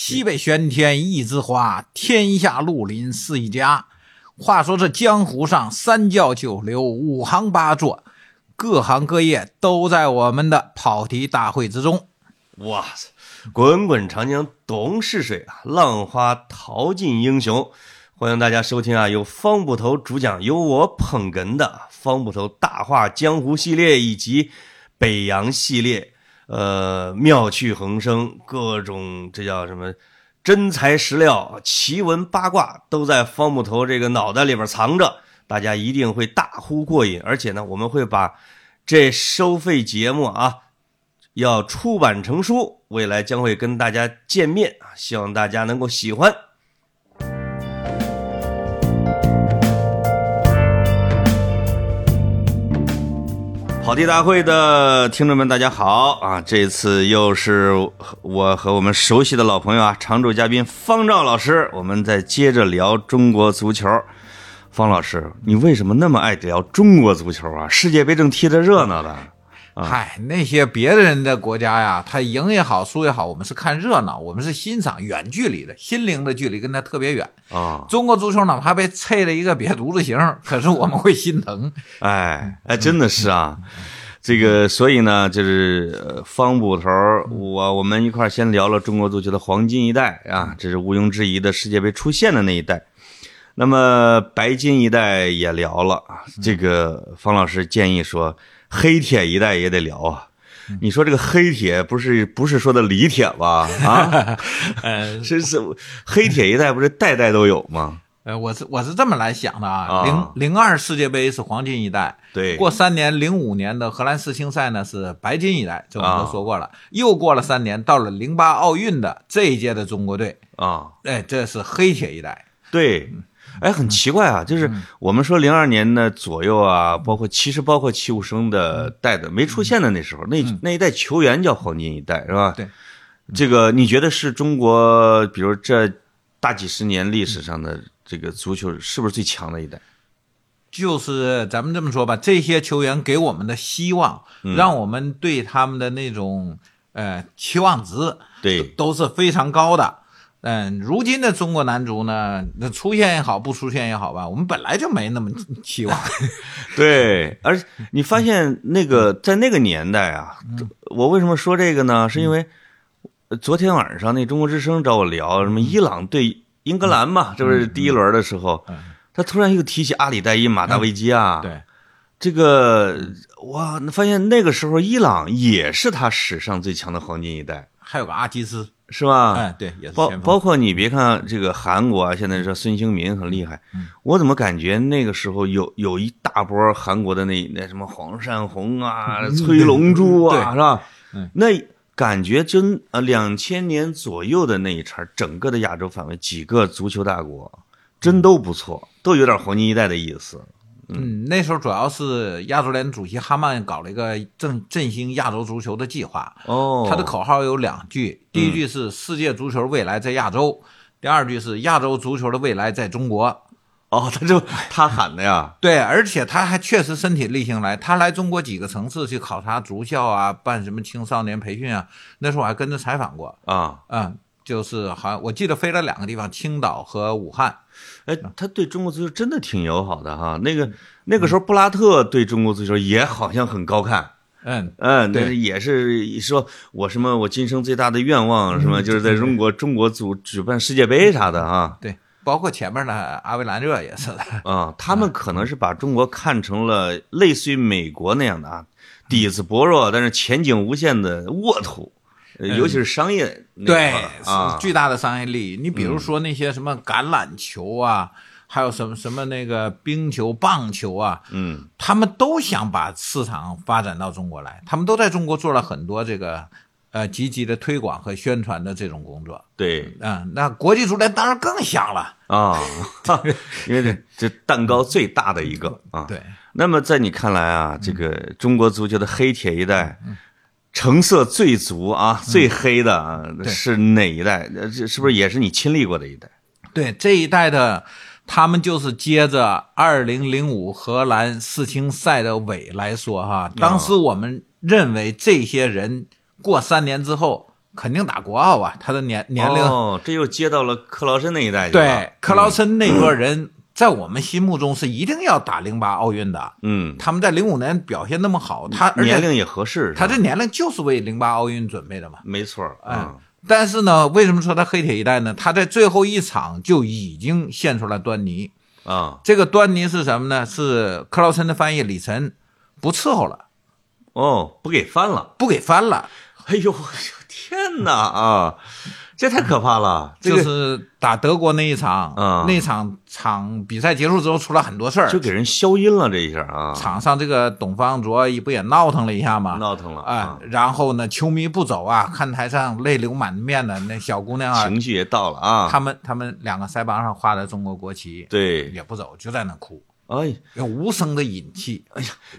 西北玄天一枝花，天下绿林是一家。话说这江湖上三教九流五行八作，各行各业都在我们的跑题大会之中。哇塞，滚滚长江东逝水啊，浪花淘尽英雄。欢迎大家收听啊，由方捕头主讲，由我捧哏的方捕头大话江湖系列以及北洋系列。呃，妙趣横生，各种这叫什么真材实料、奇闻八卦都在方木头这个脑袋里边藏着，大家一定会大呼过瘾。而且呢，我们会把这收费节目啊，要出版成书，未来将会跟大家见面啊，希望大家能够喜欢。跑题大会的听众们，大家好啊！这次又是我和我们熟悉的老朋友啊，常驻嘉宾方丈老师，我们再接着聊中国足球。方老师，你为什么那么爱聊中国足球啊？世界杯正踢得热闹的。嗨，那些别的人的国家呀，他赢也好，输也好，我们是看热闹，我们是欣赏，远距离的，心灵的距离跟他特别远啊。中国足球哪怕被拆了一个瘪犊子形，可是我们会心疼。哎哎，真的是啊，这个所以呢，就是方捕头，我我们一块先聊了中国足球的黄金一代啊，这是毋庸置疑的世界杯出现的那一代。那么白金一代也聊了啊，这个方老师建议说。黑铁一代也得聊啊！你说这个黑铁不是不是说的李铁吧？啊，呃，是是黑铁一代不是代代都有吗？呃，我是我是这么来想的啊。零零二世界杯是黄金一代，对。过三年，零五年的荷兰世青赛呢是白金一代，这我们都说过了。又过了三年，到了零八奥运的这一届的中国队啊，哎，这是黑铁一代，对。哎，很奇怪啊，就是我们说零二年的左右啊，包括其实包括齐武生的代的没出现的那时候，那那一代球员叫黄金一代，是吧？对，这个你觉得是中国，比如这大几十年历史上的这个足球是不是最强的一代？就是咱们这么说吧，这些球员给我们的希望，让我们对他们的那种呃期望值，对，都是非常高的。嗯，如今的中国男足呢，那出现也好，不出现也好吧，我们本来就没那么期望。对，而你发现那个在那个年代啊，我为什么说这个呢？是因为昨天晚上那中国之声找我聊什么伊朗对英格兰嘛，这不是第一轮的时候，他突然又提起阿里代伊、马达维基亚。对，这个哇，发现那个时候伊朗也是他史上最强的黄金一代，还有个阿基斯。是吧？哎，对，也是包包括你别看这个韩国啊，现在说孙兴民很厉害，我怎么感觉那个时候有有一大波韩国的那那什么黄善宏啊、崔龙珠啊，是吧？那感觉真呃，两千年左右的那一茬，整个的亚洲范围几个足球大国真都不错，都有点黄金一代的意思。嗯，那时候主要是亚足联主席哈曼搞了一个振振兴亚洲足球的计划。哦，他的口号有两句，第一句是“世界足球未来在亚洲”，第二句是“亚洲足球的未来在中国”。哦，他就 他喊的呀。对，而且他还确实身体力行来，他来中国几个城市去考察足校啊，办什么青少年培训啊。那时候我还跟着采访过。啊，嗯，就是好像我记得飞了两个地方，青岛和武汉。哎，他对中国足球真的挺友好的哈。那个那个时候，布拉特对中国足球也好像很高看。嗯嗯，那也是说我什么我今生最大的愿望什么，就是在中国中国组举办世界杯啥的啊。对，包括前面的阿维兰热也是的。啊，他们可能是把中国看成了类似于美国那样的啊，底子薄弱但是前景无限的沃土。尤其是商业对，巨大的商业利益。你比如说那些什么橄榄球啊，还有什么什么那个冰球、棒球啊，嗯，他们都想把市场发展到中国来，他们都在中国做了很多这个呃积极的推广和宣传的这种工作。对，嗯，那国际足联当然更想了啊，因为这这蛋糕最大的一个啊。对。那么在你看来啊，这个中国足球的黑铁一代。成色最足啊，最黑的啊，是哪一代？这是不是也是你亲历过的一代？对，这一代的，他们就是接着二零零五荷兰世青赛的尾来说哈。当时我们认为这些人过三年之后肯定打国奥啊，他的年年龄。哦，这又接到了克劳森那一代去了。对，克劳森那波人在我们心目中是一定要打零八奥运的。嗯，他们在零五年表现那么好，他年龄也合适，他这年龄就是为零八奥运准备的嘛。没错嗯，但是呢，为什么说他黑铁一代呢？他在最后一场就已经现出了端倪。啊，这个端倪是什么呢？是克劳森的翻译李晨不伺候了，哦，不给翻了。不给翻了，哎呦，天哪啊，这太可怕了！这就是打德国那一场，嗯那场场比赛结束之后出了很多事儿就，给人消音了，这一下啊，场上这个董方卓不也闹腾了一下吗？闹腾了啊，然后呢，球迷不走啊，看台上泪流满面的那小姑娘啊，情绪也到了啊。他们他们两个腮帮上画的中国国旗，对，也不走，就在那哭，哎，有无声的引气。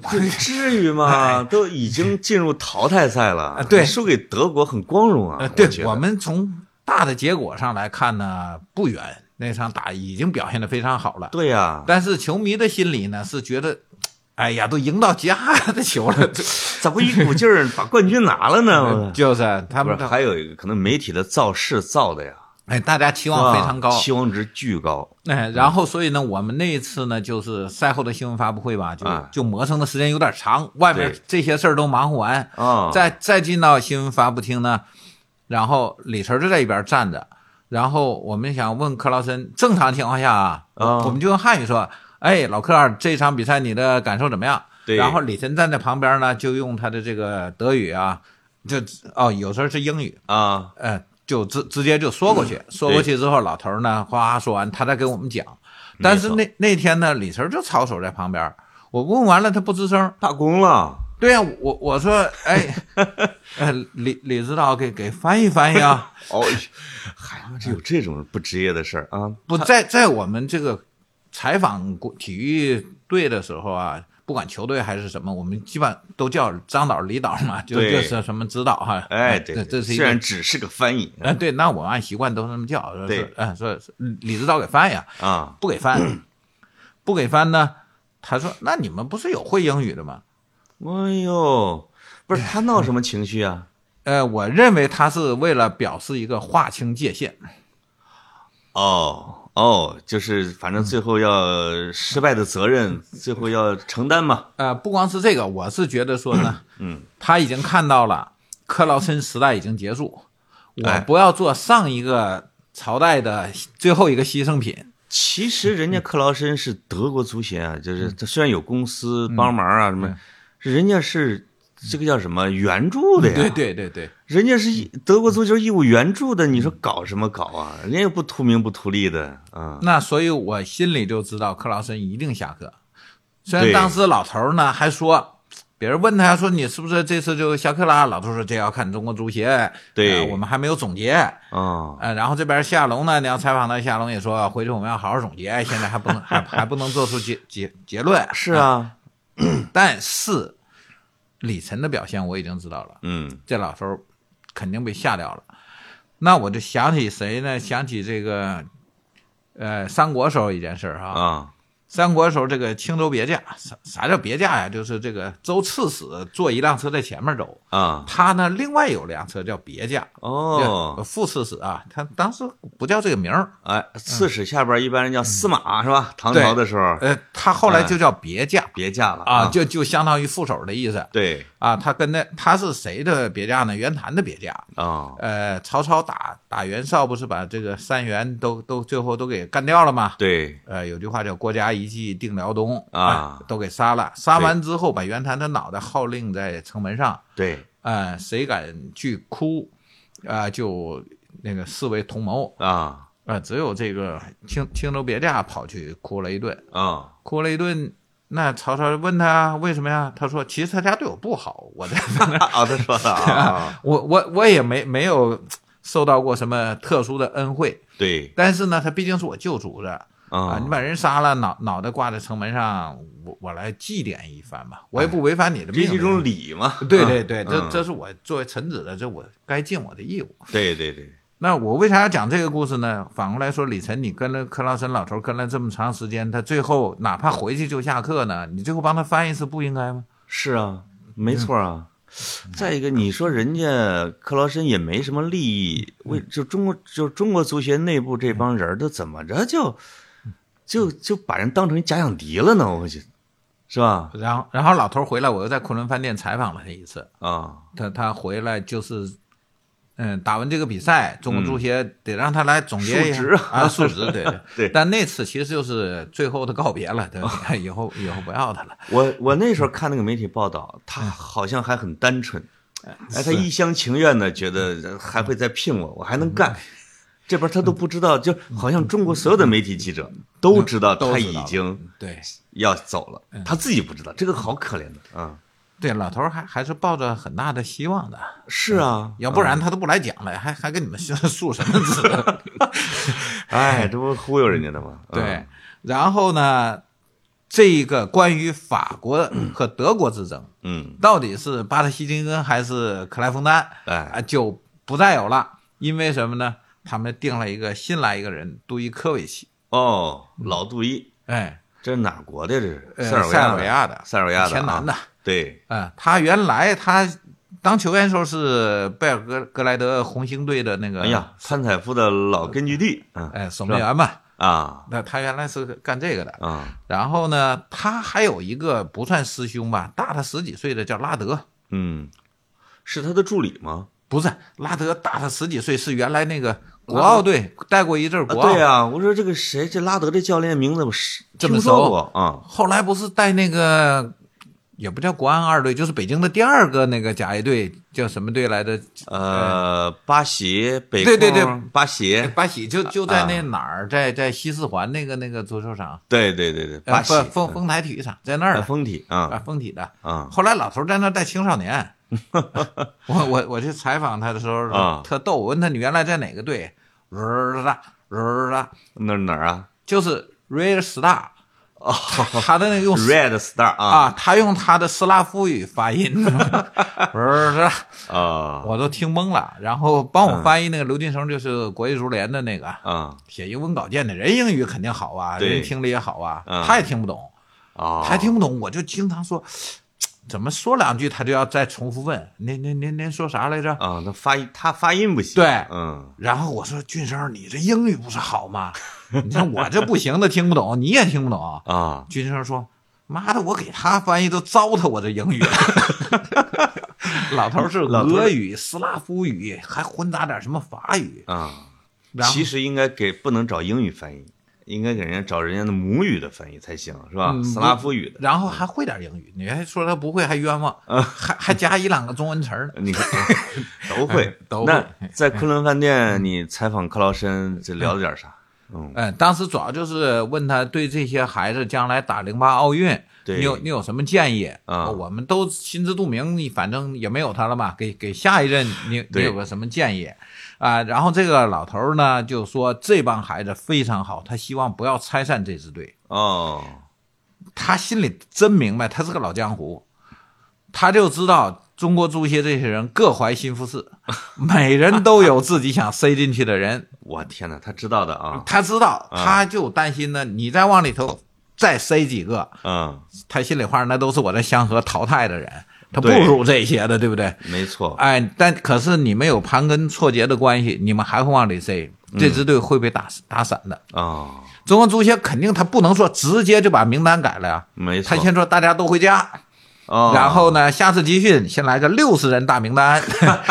这至于吗？都已经进入淘汰赛了，哎对输给德国很光荣啊。呃，对我们从大的结果上来看呢，不远，那场打已经表现的非常好了。对呀，但是球迷的心里呢是觉得，哎呀，都赢到家的球了，这咋不一股劲儿把冠军拿了呢？就是他们是，还有一个可能媒体的造势造的呀，哎，大家期望非常高。期望值巨高。哎，然后所以呢，我们那一次呢，就是赛后的新闻发布会吧，就、啊就磨蹭的时间有点长，外面这些事儿都忙活完，啊，再再进到新闻发布厅呢，然后李晨就在一边站着，然后我们想问克劳森，正常情况下啊，啊我们就用汉语说，哎，老克儿，这场比赛你的感受怎么样？对然后李晨站在旁边呢，就用他的这个德语啊，就哦，有时候是英语，啊，呃，就直直接就说过去，说过去之后，老头呢，哗说完，他再给我们讲。但是那那天呢，李晨就操手在旁边，我问完了，他不吱声。罢工了。对呀、我我说，哎，呃，李李指导给给翻译翻译啊！哦，还有这种不职业的事儿啊？不在在我们这个采访国体育队的时候啊，不管球队还是什么，我们基本都叫张导、李导嘛，就就是什么指导哈。哎，呃对，这这是一个虽然只是个翻译哎，对，那我们按习惯都那么叫，说对是嗯，说是李指导给翻译啊，啊，不给翻，不给翻呢？他说：“那你们不是有会英语的吗哎呦，不是他闹什么情绪啊？？”呃，我认为他是为了表示一个划清界限。哦哦，就是反正最后要失败的责任，最后要承担嘛。呃，不光是这个，我是觉得说呢，嗯，他已经看到了克劳森时代已经结束，我哎不要做上一个朝代的最后一个牺牲品。其实人家克劳森是德国足协啊，就是他虽然有公司帮忙啊什么，是人家是这个叫什么援助的呀？对对对对，人家是德国足球义务援助的，你说搞什么搞啊？人家又不图名不图利的啊。那所以我心里就知道克劳森一定下课。虽然当时老头呢还说，别人问他说你是不是这次就下课啦？老头说这要看中国足协，对呃我们还没有总结。啊，呃，然后这边夏龙呢，你要采访他，夏龙也说回去我们要好好总结，现在还不能还还不能做出结结结论。是啊，但是李晨的表现我已经知道了，嗯这老头儿肯定被吓掉了。那我就想起谁呢？想起这个，呃，三国时候一件事儿哈。啊，三国时候这个青州别驾，啥啥叫别驾呀？就是这个周刺史坐一辆车在前面走，啊，他呢另外有辆车叫别驾。哦，副刺史啊，他当时不叫这个名儿，哎，刺史下边一般人叫司马是吧？唐朝的时候呃，他后来就叫别驾别驾了啊，就就相当于副手的意思对啊。他跟那他是谁的别驾呢？袁谭的别驾。啊，呃，曹操打打袁绍，不是把这个三袁都都最后都给干掉了吗？对呃，有句话叫“国家一计定辽东”啊。哎都给杀了。杀完之后，把袁谭的脑袋号令在城门上，对。呃，谁敢去哭，啊、就那个视为同谋。啊。啊、只有这个青青州别驾跑去哭了一顿，啊，哭了一顿。那曹操问他为什么呀？他说：“其实他家对我不好，我在啊，他说的啊，我我我也没没有受到过什么特殊的恩惠，对。但是呢，他毕竟是我救主的啊，啊你，把人杀了，脑脑袋挂在城门上，我我来祭奠一番吧，我也不违反你的这是一命令。种礼嘛？对对对，这嗯这是我作为臣子的，这我该尽我的义务。对对对，那我为啥要讲这个故事呢？反过来说，李晨，你跟了克劳森老头跟了这么长时间，他最后哪怕回去就下课呢，你最后帮他翻一次不应该吗？是啊，没错啊，再一个，你说人家克劳森也没什么利益，为就中国就中国足协内部这帮人都怎么着就就就把人当成假想敌了呢？我去，是吧？然后然后老头回来，我又在昆仑饭店采访了他一次，啊，他他回来就是。嗯，打完这个比赛，中国足协得让他来总结一下啊，述职，对对 对但那次其实就是最后的告别了，对，以后以后不要他了。我我那时候看那个媒体报道，他好像还很单纯，哎，他一厢情愿的觉得还会再聘我，我还能干。这边他都不知道，就好像中国所有的媒体记者都知道他已经对。要走了，他自己不知道，这个好可怜的啊！对，老头儿还还是抱着很大的希望的，是啊，要不然他都不来讲了，还还跟你们诉 什么职？哎，这不忽悠人家的吗？嗯。对，然后呢，这一个关于法国和德国之争，嗯，到底是巴特希金根还是克莱冯丹哎，啊，就不再有了，因为什么呢？他们定了一个新来一个人，杜伊科维奇，哦，老杜伊，哎，这是哪国的？这是呃塞尔维维亚的，塞尔维亚的前南的，啊对，啊，他原来他当球员时候是贝尔格格莱德红星队的那个，哎呀，潘采夫的老根据地，嗯。哎，守门员嘛，啊。那他原来是干这个的。啊，然后呢，他还有一个不算师兄吧，大他十几岁的叫拉德，嗯，是他的助理吗？不是拉德大他十几岁，是原来那个国奥队带过一阵儿啊，国奥，对呀，我说这个谁，这拉德这教练名字我是这么听说熟过啊，后来不是带那个。也不叫国安二队，就是北京的第二个那个甲 A 队，叫什么队来着？呃，巴西北对对对。巴西，巴西就就在那啊。哪儿，在在西四环那个那个足球场，对对对对，呃巴西不丰丰台体育场在那儿。丰体啊，啊丰体的。啊。后来老头在那带青少年，我我我去采访他的时候啊。特逗，我问他你原来在哪个队？日啦日啦，那是哪儿啊就是 Red Star，他的那个用？Red Star 啊啊，他用他的斯拉夫语发音，日啦，啊 我都听懵了。然后帮我翻译那个刘金生，就是国际足联的那个啊写英文稿件的人，英语肯定好啊，人听力也好啊，嗯他也听不懂。啊，他还听不懂，我就经常说，怎么说两句他就要再重复问，您您您您说啥来着？啊，那发音他发音不行，对嗯然后我说俊生，你这英语不是好吗？你看我这不行的听不懂，你也听不懂。啊俊生说：“妈的，我给他翻译都糟蹋我这英语了。”老头儿是俄语、斯拉夫语，还混杂点什么法语。啊，其实应该给不能找英语翻译，应该给人家找人家的母语的翻译才行，是吧？嗯斯拉夫语的。然后还会点英语，你还说他不会，还冤枉，还还加一两个中文词儿呢。你看，都会哎。都会那在昆仑饭店，你采访克劳申，这聊了点啥？嗯，嗯，当时主要就是问他对这些孩子将来打零八奥运，对你有你有什么建议？啊我们都心知肚明，你反正也没有他了嘛，给给下一任你你有个什么建议？啊，然后这个老头呢就说这帮孩子非常好，他希望不要拆散这支队。哦，他心里真明白，他是个老江湖，他就知道中国足协这些人各怀心腹事，每人都有自己想塞进去的人。我天哪，他知道的啊，他知道，啊他就担心呢，你再往里头再塞几个，嗯，他心里话那都是我在香河淘汰的人，他不如这些的，对不对？没错，哎，但可是你们有盘根错节的关系，你们还会往里塞，这支队会被打打散的。哦，中国足协肯定他不能说直接就把名单改了呀，没错。他先说大家都回家，哦，然后呢，下次集训先来个六十人大名单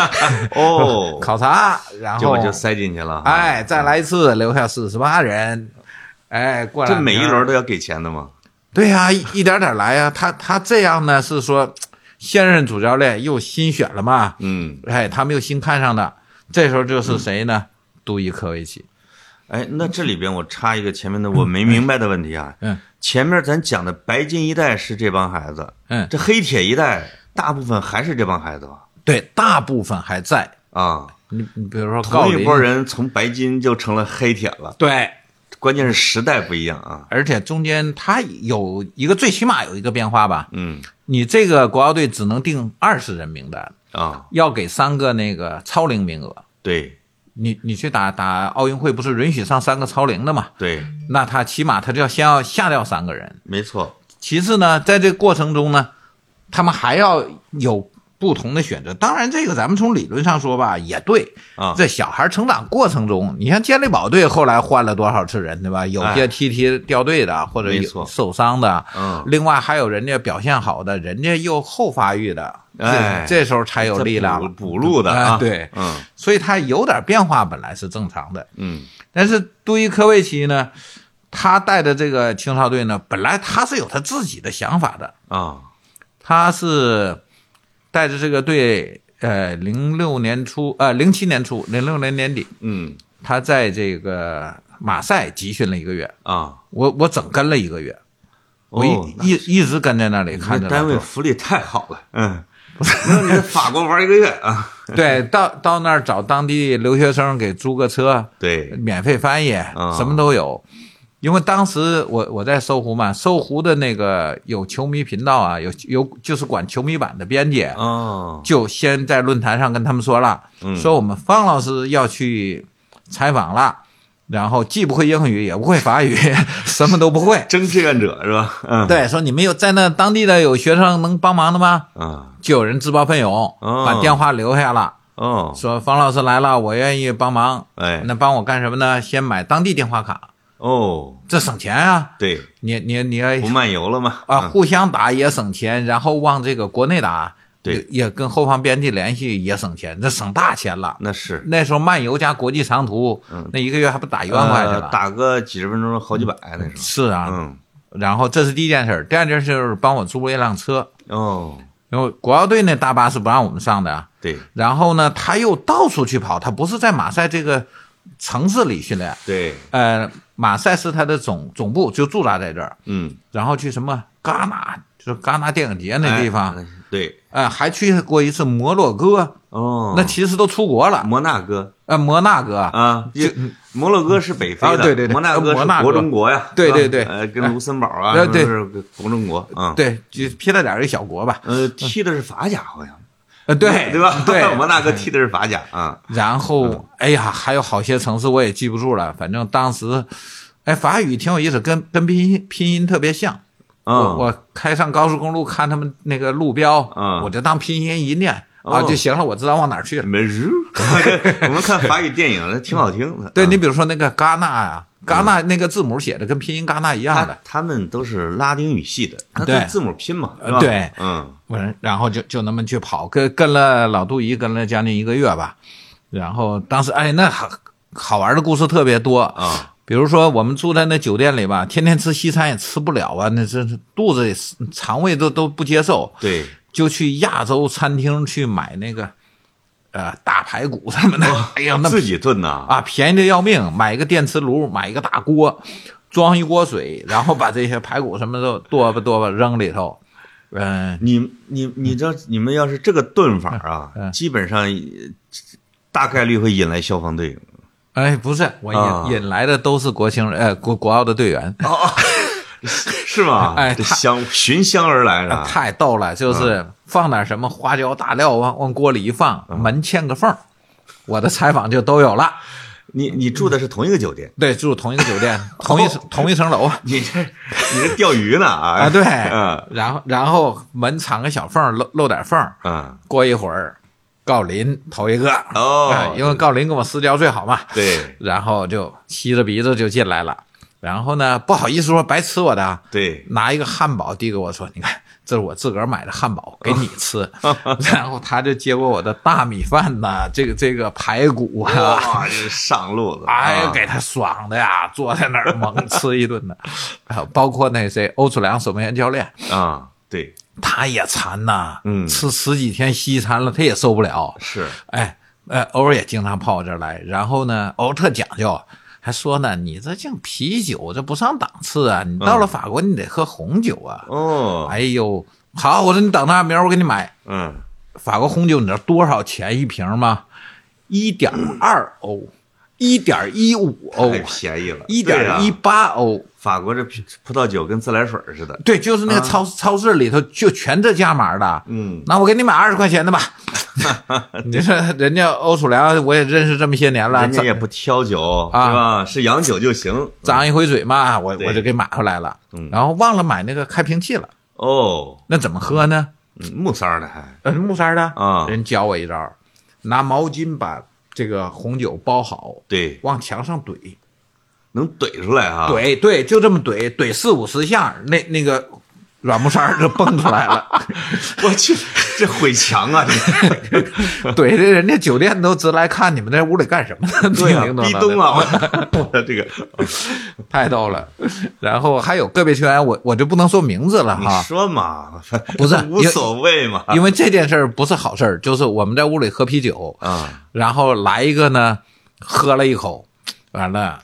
哦，考察，然后结果就塞进去了。哎，再来一次，留下四十八人，哎，过来这每一轮都要给钱的吗？对呀、一一点点来呀、他他这样呢是说，现任主教练又新选了嘛，嗯，哎，他们又新看上的，这时候就是谁呢？杜伊科维奇。哎，那这里边我插一个前面的我没明白的问题啊。嗯前面咱讲的白金一代是这帮孩子，嗯，这黑铁一代大部分还是这帮孩子吧？对，大部分还在。啊，你你比如说同一波人从白金就成了黑铁了，对，关键是时代不一样啊。而且中间它有一个最起码有一个变化吧，嗯你这个国奥队只能定二十人名单，啊，要给三个那个超龄名额。对你你去打打奥运会不是允许上三个超龄的嘛？对，那他起码他就要先要下掉三个人。没错。其次呢，在这个过程中呢，他们还要有不同的选择。当然，这个咱们从理论上说吧，也对。啊，在小孩成长过程中，你像健力宝队后来换了多少次人，对吧？有些踢踢掉队的，或者有受伤的，嗯，另外还有人家表现好的，人家又后发育的，哎这这时候才有力量。补补录的啊，哎对嗯所以他有点变化本来是正常的。嗯但是杜伊科维奇呢，他带的这个青少队呢，本来他是有他自己的想法的，啊，他是带着这个队，呃，零六年初，呃，零七年初，零六年年底，嗯。他在这个马赛集训了一个月，啊，我我整跟了一个月，我一、哦一一直跟在那里看着单位福利太好了，嗯，法国玩一个月啊？对，到到那儿找当地留学生给租个车，对，免费翻译，啊。什么都有。因为当时我我在搜狐嘛，搜狐的那个有球迷频道啊，有有就是管球迷版的编辑，哦，就先在论坛上跟他们说了，嗯说我们方老师要去采访了，然后既不会英语，也不会法语，什么都不会。真志愿者是吧？嗯，对，说你们有在那当地的有学生能帮忙的吗？啊，就有人自报奋勇，哦把电话留下了，哦，说方老师来了，我愿意帮忙。哎，那帮我干什么呢？先买当地电话卡，哦，这省钱啊！对，你你你要不漫游了吗？啊，嗯。互相打也省钱，然后往这个国内打，对。也也跟后方编辑联系也省钱，这省大钱了。那是。那时候漫游加国际长途，那一个月还不打一万块去了？呃打个几十分钟好几百那时候。是啊，嗯，然后这是第一件事，第二件事儿帮我租了一辆车，哦，然后国奥队那大巴是不让我们上的啊。对。然后呢，他又到处去跑，他不是在马赛这个城市里训练，对，呃，马赛是他的总总部，就驻扎在这儿，嗯，然后去什么戛纳，就是戛纳电影节那地方，哎对，呃，还去过一次摩洛哥，哦，那其实都出国了，摩纳哥。呃，摩纳哥，啊，这摩洛哥是北非的，啊对对对。摩纳哥是国中国呀，对对对。呃，跟卢森堡啊，呃对。都是国中国？嗯，，对，就撇了点儿一小国吧，呃，踢的是法甲好像，呃，对 对吧？对，摩纳哥踢的是法甲啊，然后，哎呀，还有好些城市我也记不住了，反正当时，哎，法语挺有意思，跟跟拼音拼音特别像。我嗯，我开上高速公路看他们那个路标，嗯我就当拼音一念哦啊就行了，我知道往哪儿去了。没日，我们看法语电影，挺好听的。对啊你比如说那个戛纳呀，戛纳那个字母写的跟拼音戛纳一样他的，他们都是拉丁语系的，他对。字母拼嘛？对。嗯，完然后就就那么去跑，跟跟了老杜姨跟了将近一个月吧，然后当时哎那好好玩的故事特别多啊，比如说我们住在那酒店里吧，天天吃西餐也吃不了啊，那真是肚子肠胃都都不接受，对，就去亚洲餐厅去买那个呃大排骨 什么的，哎呀那自己炖呐，啊便宜的要命，买一个电磁炉，买一个大锅，装一锅水，然后把这些排骨什么都剁吧剁吧扔里头，嗯、你你你知道，你们要是这个炖法啊，嗯基本上呃大概率会引来消防队。哎，不是，我引、啊引来的都是国青人，呃，国国奥的队员，哦，是吗？哎这香寻香而来的？太逗了，就是放点什么花椒大料往往锅里一放，门嵌个缝儿，我的采访就都有了。你你住的是同一个酒店，对，住同一个酒店，同一层、同一层楼。啊。你这你这钓鱼呢啊？啊，对，嗯。然后然后门藏个小缝儿，露露点缝儿。嗯，过一会儿，郜林头一个，哦。哎因为郜林跟我私交最好嘛，对。然后就吸着鼻子就进来了。然后呢，不好意思说白吃我的啊，对，拿一个汉堡递给我说：“你看，这是我自个儿买的汉堡，给你吃。然后他就接过我的大米饭呐，这个这个排骨啊，哇，这是上路子，哎给他爽的呀，坐在那儿猛吃一顿的。包括那谁欧楚良守门员教练，啊，对，他也馋呐，嗯。吃十几天西餐了，他也受不了。是，哎，呃，偶尔也经常跑我这儿来，然后呢，偶尔特讲究，还说呢，你这净啤酒，这不上档次啊！你到了法国，你得喝红酒啊。哦，哎呦，好，我说你等着，明儿我给你买。嗯，法国红酒，你知道多少钱一瓶吗？一点二欧，一点一五欧太，便宜了，一点一八欧。法国这葡葡萄酒跟自来水似的，对，就是那个超、超市里头就全这价码的。嗯，那我给你买二十块钱的吧。你说人家欧楚良，我也认识这么些年了，人家也不挑酒，啊是吧？是洋酒就行。张一回嘴嘛，我我就给买回来了。嗯然后忘了买那个开瓶器了，哦，那怎么喝呢？嗯木塞儿的还呃，木塞儿的啊人教我一招，拿毛巾把这个红酒包好，对，往墙上怼，能怼出来啊。怼对，就这么怼，怼四五十下，那那个软木塞儿就蹦出来了。我去，这毁墙啊！这 怼的人家酒店都直来看你们在屋里干什么呢？对啊叮，咚啊！这个，太逗了。然后还有个别球员，我我就不能说名字了你哈，说嘛，不是无所谓嘛。因为这件事儿不是好事儿，就是我们在屋里喝啤酒，啊，然后来一个呢，喝了一口，完了，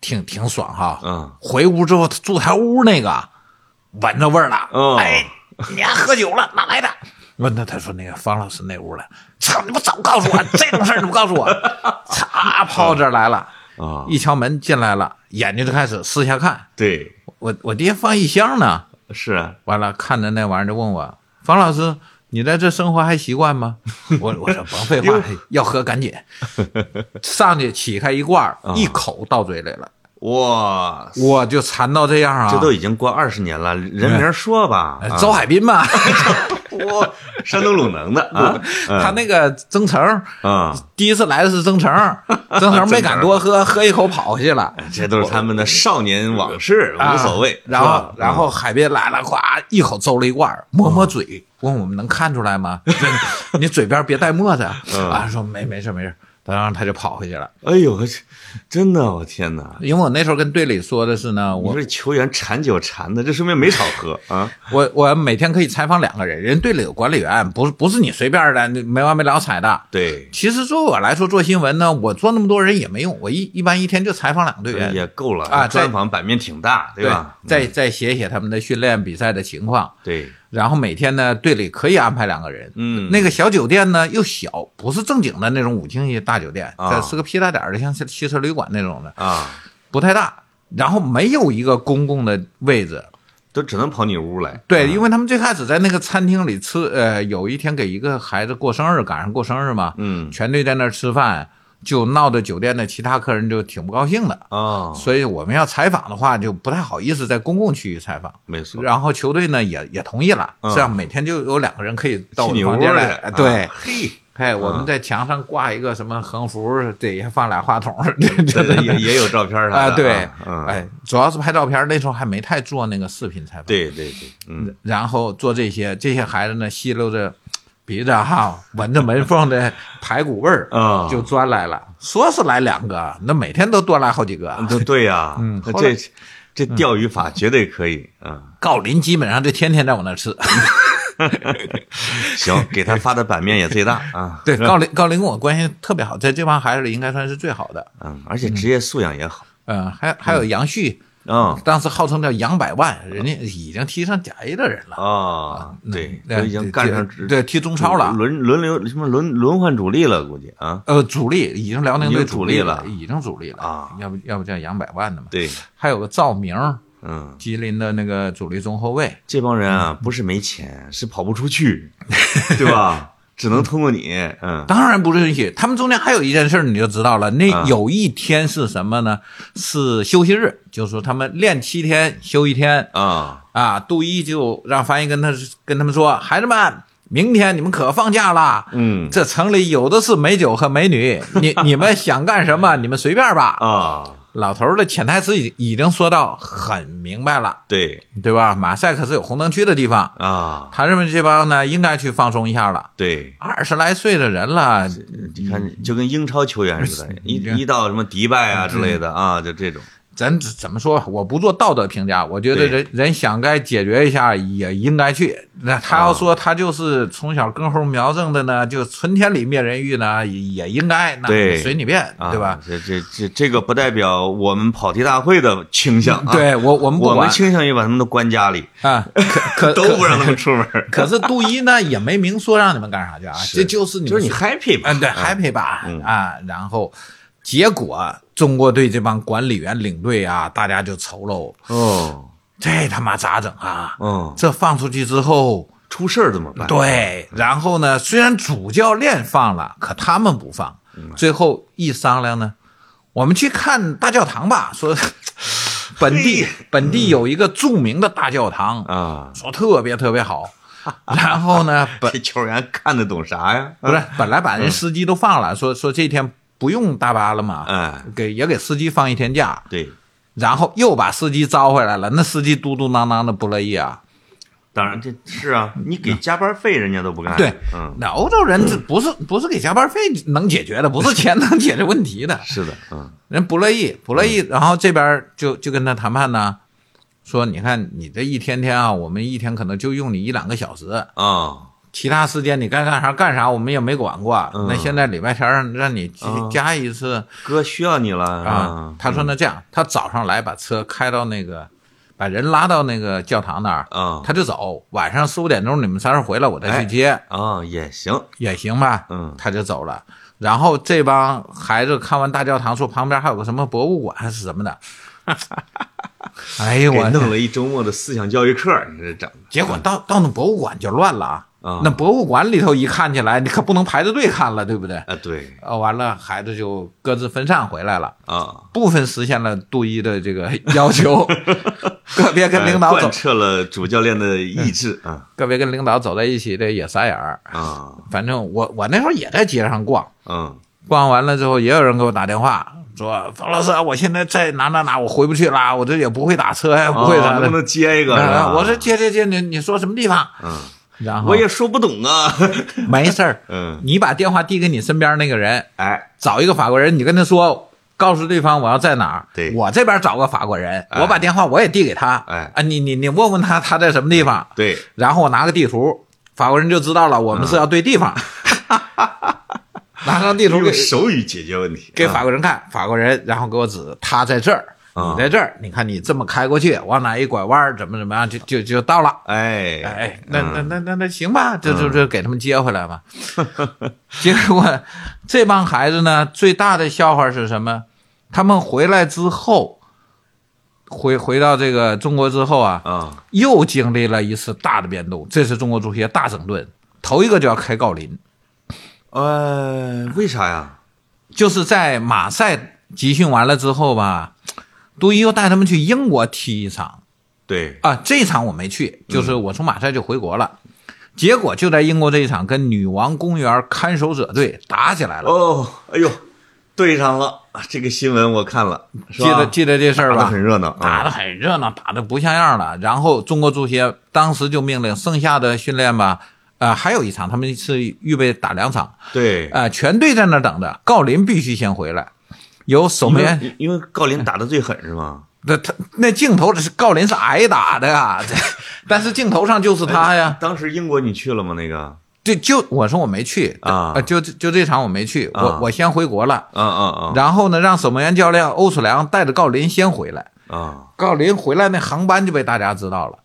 挺挺爽哈。嗯，回屋之后，住他屋那个闻着味儿了，哦哎，你还喝酒了，哪来的？问他，他说那个方老师那屋了。操，你不早告诉我这种事儿，你不告诉我？嚓，跑这儿来了，啊，一敲门进来了，眼睛就开始四下看。对，我我爹放一箱呢，是啊，完了看着那玩意儿就问我，方老师，你在这生活还习惯吗？我我说甭废话，要喝赶紧。上去起开一罐儿，一口到嘴里了，哇，我就馋到这样啊！这都已经过二十年了，人名说吧，周海滨吧，我，山东鲁能的 啊，他那个曾成啊，第一次来的是曾成，曾成没敢多喝，喝一口跑下去了。这都是他们的少年往事，无所谓。啊然后，然后海边来了，咵，一口揍了一罐儿，摸摸嘴，问我们能看出来吗？你嘴边别带沫子啊，说没没事没事，然后他就跑回去了。哎呦，我这真的，我天哪！因为我那时候跟队里说的是呢，我你说这球员馋酒馋的，这说明没少喝啊。我我每天可以采访两个人，人队里有管理员，不是不是你随便的，没完没了采的。对，其实作为我来说，做新闻呢，我做那么多人也没用，我一一般一天就采访两个队员，也够了啊专访版面挺大，对吧？再再写写他们的训练比赛的情况，对，然后每天呢，队里可以安排两个人。嗯，那个小酒店呢又小，不是正经的那种五星级大酒店，是个屁大点儿的，像汽车旅馆那种的，啊，不太大。然后没有一个公共的位置，都只能跑你屋来。对，啊因为他们最开始在那个餐厅里吃，呃，有一天给一个孩子过生日，赶上过生日嘛，嗯全队在那儿吃饭，就闹得酒店的其他客人就挺不高兴的。哦，所以我们要采访的话，就不太好意思在公共区域采访。没错，然后球队呢也也同意了，嗯这样每天就有两个人可以到我们房间来。对啊，嘿，哎，我们在墙上挂一个什么横幅，底下放俩话筒，这这这也 也有照片啥啊，的对，嗯，哎，主要是拍照片，那时候还没太做那个视频采访。对对对，嗯，然后做这些，这些孩子呢，吸溜着鼻子哈，闻着门缝的排骨味儿啊就钻来了。说是来两个，那每天都多来好几个。对对呀，嗯这这钓鱼法绝对可以啊。郜林基本上就天天在我那吃。行，给他发的版面也最大啊。对，郜林郜林跟我关系特别好，在这帮孩子里应该算是最好的。嗯，而且职业素养也好。嗯，还还有杨旭，嗯当时号称叫杨百万，人家已经踢上甲 A 的人了，啊，对，已经干上对对踢中超了。轮轮流什么轮轮换主力了，估计啊。呃，主力已经辽宁队主力了已经主力了啊！要不要不叫杨百万的嘛？对，还有个赵明，嗯，吉林的那个主力中后卫，这帮人啊，不是没钱，是跑不出去，对吧？只能通过你，嗯当然不允许。他们中间还有一件事你就知道了，那啊有一天是什么呢？是休息日，就是说他们练七天休一天啊，啊。杜一就让翻译跟他跟他们说：“孩子们，明天你们可放假啦！嗯这城里有的是美酒和美女，你你们想干什么，你们随便吧。啊，”老头儿的潜台词已已经说到很明白了，对。对吧？马赛可是有红灯区的地方，啊，他认为这帮呢应该去放松一下了。对，二十来岁的人了，你看就跟英超球员似的，一一到什么迪拜啊之类的啊，就这种，咱怎么说？我不做道德评价，我觉得人人想该解决一下也应该去。那他要说他就是从小根猴苗正的呢，就春天里灭人欲呢，也也应该，那对随你便，啊对吧？？这这这这个不代表我们跑题大会的倾向啊，对我我们不我们倾向于把他们都关家里，啊，可可 都不让他们出门，可是杜一呢也没明说让你们干啥去啊，这就是你们就是你 happy 吧？嗯，对啊，happy 吧，嗯啊，然后结果中国队这帮管理员领队啊，大家就愁喽，哦，这他妈咋整啊？嗯，这放出去之后，出事儿怎么办？对，然后呢，虽然主教练放了，可他们不放，最后一商量呢，我们去看大教堂吧，说 本地。本地有一个著名的大教堂，啊，说特别特别好。然后呢，本这球员看得懂啥呀？不是本来把人司机都放了，说说这天不用大巴了嘛，嗯，给也给司机放一天假，对，然后又把司机招回来了，那司机嘟嘟囔囔的不乐意啊。当然这是啊，你给加班费人家都不干。对，嗯，那欧洲人这不是不是给加班费能解决的，不是钱能解决问题的，是的，嗯。人不乐意，不乐意，然后这边就就跟他谈判呢，说你看你这一天天啊，我们一天可能就用你一两个小时，啊，其他时间你该干啥干啥，我们也没管过。嗯那现在礼拜天让让你嗯加一次哥需要你了啊，他说那这样，他早上来把车开到那个，把人拉到那个教堂那儿，啊他就走。晚上四五点钟你们仨人回来，我再去接啊也行，也行吧？嗯他就走了。然后这帮孩子看完大教堂，说旁边还有个什么博物馆还是什么的。哎呦我给弄了一周末的思想教育课，你这整的结果到到那博物馆就乱了啊！啊那博物馆里头一看起来，你可不能排着队看了，对不对？啊，对啊，完了，孩子就各自分散回来了，啊，部分实现了杜一的这个要求，个别跟领导走哎贯，彻了主教练的意志啊个别跟领导走在一起的也傻眼儿。啊反正我我那时候也在街上逛，嗯逛完了之后，也有人给我打电话说：“冯老师，我现在在哪哪哪，我回不去了，我这也不会打车，呀不会啥的。啊能不能接一个？啊我说：“接接接，你你说什么地方嗯，？”然后我也说不懂啊，没事儿，嗯，你把电话递给你身边那个人，哎，找一个法国人，你跟他说，告诉对方我要在哪儿。对。我这边找个法国人，哎。我把电话我也递给他。哎。啊，你你你问问他他在什么地方，对，然后我拿个地图，法国人就知道了，我们是要对地方。拿张地图给用手语解决问题，给法国人看，法国人然后给我指，他在这儿，啊你在这儿，你看你这么开过去，往哪一拐弯儿，怎么怎么样，就就就到了。哎哎，那那嗯那那那行吧，这就就给他们接回来吧。结果这帮孩子呢，最大的笑话是什么？他们回来之后，回回到这个中国之后啊，啊又经历了一次大的变动。这是中国足协大整顿，头一个就要开郜林，呃，为啥呀？就是在马赛集训完了之后吧，杜伊又带他们去英国踢一场。对，啊，这一场我没去，就是我从马赛就回国了。结果就在英国这一场跟女王公园看守者队打起来了，哦，哎呦，对上了，这个新闻我看了，记得记得这事儿打得吧？很热闹，打得啊很热闹，打得不像样了。然后中国足协当时就命令剩下的训练吧，呃，还有一场，他们是预备打两场，对，呃，全队在那等着，郜林必须先回来，由守门员因为郜林打的最狠是吗？那他那镜头是郜林是挨打的呀，这但是镜头上就是他呀。当时英国你去了吗？那个，对就我说我没去啊呃就就这场我没去，我啊我先回国了。啊啊啊然后呢，让守门员教练欧楚良带着郜林先回来。啊！郜林回来那航班就被大家知道了。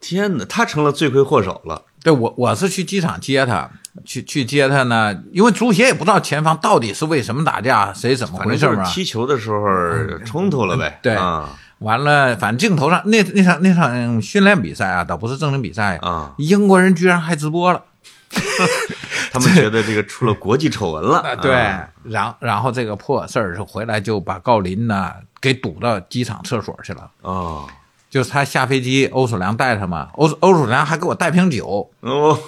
天哪，他成了罪魁祸首了。对我我是去机场接他，去去接他呢，因为足协也不知道前方到底是为什么打架，谁怎么回事嘛。踢球的时候冲突了呗。对啊完了，反正镜头上那那场那场训练比赛啊，倒不是正经比赛，啊，英国人居然还直播了。他们觉得这个出了国际丑闻了。啊，对啊，然然后这个破事儿是回来就把郜林呢给堵到机场厕所去了。哦就是他下飞机，欧楚良带他嘛，欧欧楚良还给我带瓶酒，哦，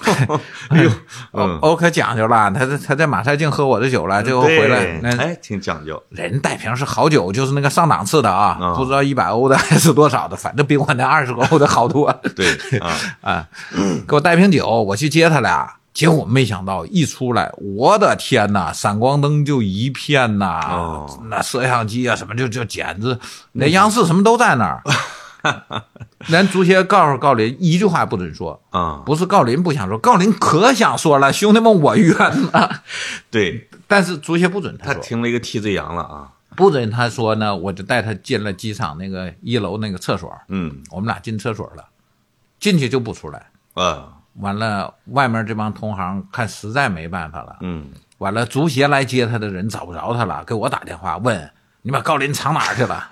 哎呦，欧嗯，欧可讲究了，他他在马赛净喝我的酒了，最后回来那哎，挺讲究。人带瓶是好酒，就是那个上档次的啊，啊不知道一百欧的还是多少的，反正比我那二十欧的好多 对啊，啊。给我带瓶酒，我去接他俩。结果没想到一出来，我的天呐，闪光灯就一片呐，哦那摄像机啊什么就就简直，那央视什么都在那儿。连足协告诉郜林一句话不准说，啊，不是郜林不想说，郜林可想说了，兄弟们我冤呐。对。但是足协不准他他说，听了一个替罪羊了啊。不准他说呢，我就带他进了机场那个一楼那个厕所，嗯。我们俩进厕所了，进去就不出来。啊。完了，外面这帮同行看实在没办法了，嗯。完了，足协来接他的人找不着他了，给我打电话问你把高林藏哪儿去了？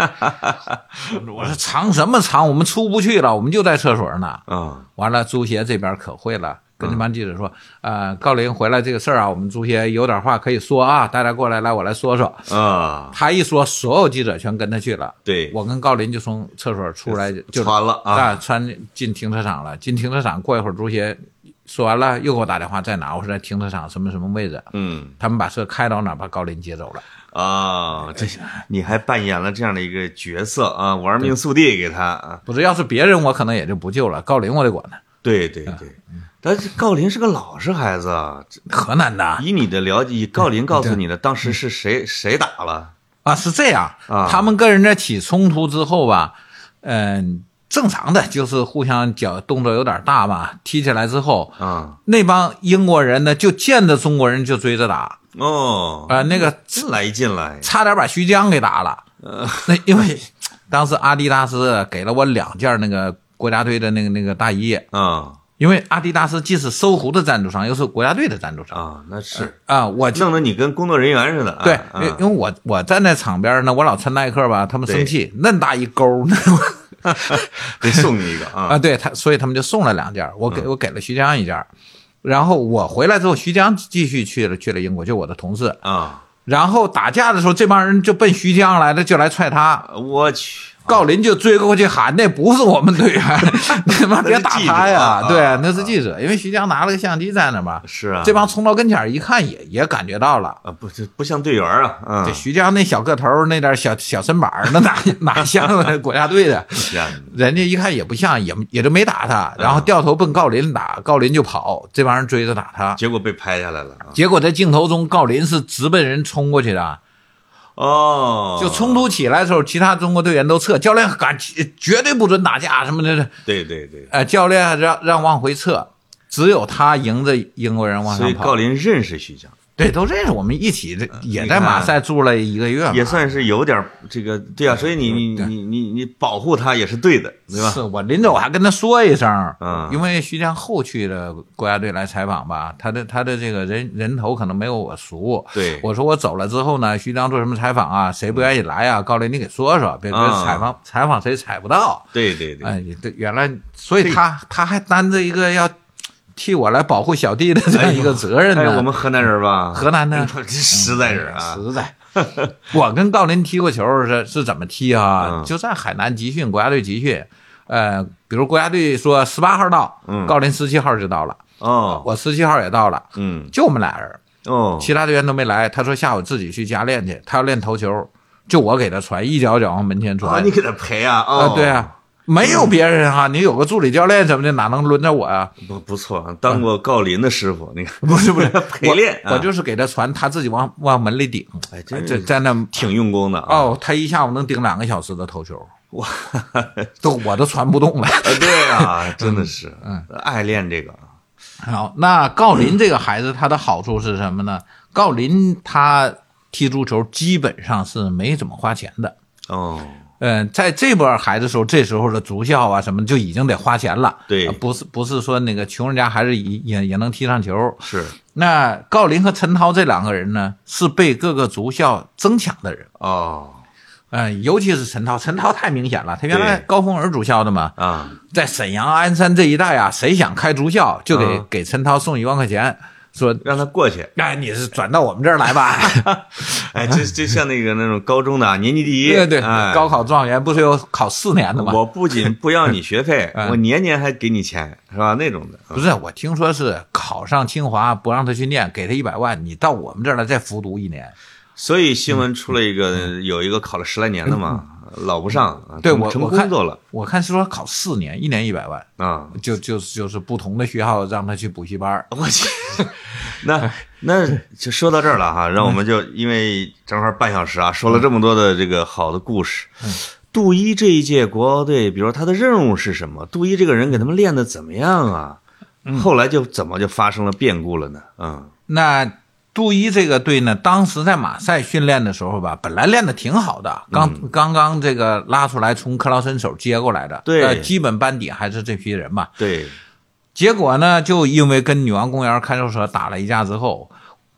我说藏什么藏？我们出不去了，我们就在厕所呢。啊完了，足协这边可会了，跟这帮记者说，呃，高林回来这个事儿啊，我们足协有点话可以说啊，大家过来，来我来说说。啊，他一说，所有记者全跟他去了。对，我跟高林就从厕所出来就穿了啊，啊，穿进停车场了。进停车场，过一会儿足协说完了，又给我打电话，在哪？我说在停车场什么什么位置。嗯他们把车开到哪儿，把高林接走了。啊，这你还扮演了这样的一个角色啊，玩命速递给他啊，不是，要是别人，我可能也就不救了。郜林我得管他，对对对，但是郜林是个老实孩子啊，河南的。以你的了解，以郜林告诉你的，当时是谁谁打了？啊，是这样。啊。他们跟人家起冲突之后吧，嗯、正常的就是互相脚动作有点大嘛，踢起来之后，啊，那帮英国人呢就见着中国人就追着打，哦，啊、那个进来进来，差点把徐江给打了。那因为当时阿迪达斯给了我两件那个国家队的那个那个大衣，啊。因为阿迪达斯既是搜狐的赞助商，又是国家队的赞助商啊，那是。啊，我就弄得你跟工作人员似的啊，对，啊。因为因为我我站在场边呢，我老穿耐克吧，他们生气，那么大一勾，那 得送你一个啊，啊，对他，所以他们就送了两件，我嗯。给我给了徐江一件儿，然后我回来之后，徐江继续去了去了英国，就我的同事，啊，然后打架的时候，这帮人就奔徐江来了，就来踹他，我去，郜林就追过去喊：“那不是我们队员，你他妈别打他呀！”对，那是记者，因为徐江拿了个相机在那嘛，是啊，这帮冲到跟前儿一看也也感觉到了。啊不这不像队员啊，啊这，徐江那小个头，那点小小身板，那哪哪像国家队的？天人家一看也不像，也也就没打他，然后掉头奔郜林打，郜林就跑，这帮人追着打他。结果被拍下来了啊，结果在镜头中，郜林是直奔人冲过去的，哦，就冲突起来的时候，其他中国队员都撤，教练敢绝对不准打架什么的，对对对，呃，教练让让往回撤，只有他迎着英国人往所以上跑。郜林认识徐江，对，都认识，我们一起这也在马赛住了一个月，也算是有点这个，对啊，所以你你你你你保护他也是对的，对吧？是我临走还跟他说一声，嗯因为徐江后去的国家队来采访吧，他的他的这个人人头可能没有我熟。对我说我走了之后呢，徐江做什么采访啊？谁不愿意来啊？高林，你给说说，别别啊采访采访谁采不到。对对对，哎，对，原来所以他他还担着一个要替我来保护小弟的这样一个责任哎，呢。我们河南人吧，河南的这实在人啊，实在。我跟郜林踢过球是是怎么踢啊？嗯。就在海南集训，国家队集训，呃，比如国家队说十八号到，嗯。郜林十七号就到了，哦，我十七号也到了，嗯，就我们俩人，哦，其他队员都没来。他说下午自己去加练去，他要练头球，就我给他传，一脚脚往门前啊，传。你给他陪啊，啊哦，对，啊，没有别人哈、你有个助理教练什么的，哪能轮着我呀、不不错，当过郜林的师傅，你看。不是不是，陪练啊我，我就是给他传，他自己往往门里顶，哎，这在那挺用功的啊，哦，他一下午能顶两个小时的头球，哇，都我都传不动了。啊，对啊，真的是，嗯，爱练这个，好，那郜林这个孩子他的好处是什么呢？郜林他踢足球基本上是没怎么花钱的。哦，嗯，在这波孩子时候，这时候的足校啊什么就已经得花钱了。对。呃不是不是说那个穷人家孩子也也也能踢上球。是，那郜林和陈涛这两个人呢，是被各个足校争抢的人。哦，嗯，尤其是陈涛，陈涛太明显了，他原来高峰儿主校的嘛，啊，在沈阳、鞍山这一带啊，谁想开足校，就给、嗯给陈涛送一万块钱，说，让他过去，哎，你是转到我们这儿来吧。哎，就就像那个那种高中的啊 年级第一，对对，哎高考状元不是有考四年的吗？我不仅不要你学费，嗯我年年还给你钱，是吧？那种的，不是，我听说是考上清华不让他去念，给他一百万，你到我们这儿来再复读一年。所以新闻出了一个，有一个考了十来年的嘛，老不上，啊对我我看工作了我看是说考四年，一年一百万，啊！就就就是不同的学校让他去补习班儿。我去，那 那就说到这儿了哈，让我们就因为正好半小时啊，说了这么多的这个好的故事。杜一这一届国奥队，比如说他的任务是什么？杜一这个人给他们练的怎么样啊？后来就怎么就发生了变故了呢？嗯那杜伊这个队呢，当时在马赛训练的时候吧，本来练的挺好的，刚、刚刚这个拉出来从克劳森手接过来的，对呃基本班底还是这批人嘛。对，结果呢，就因为跟女王公园看守所打了一架之后，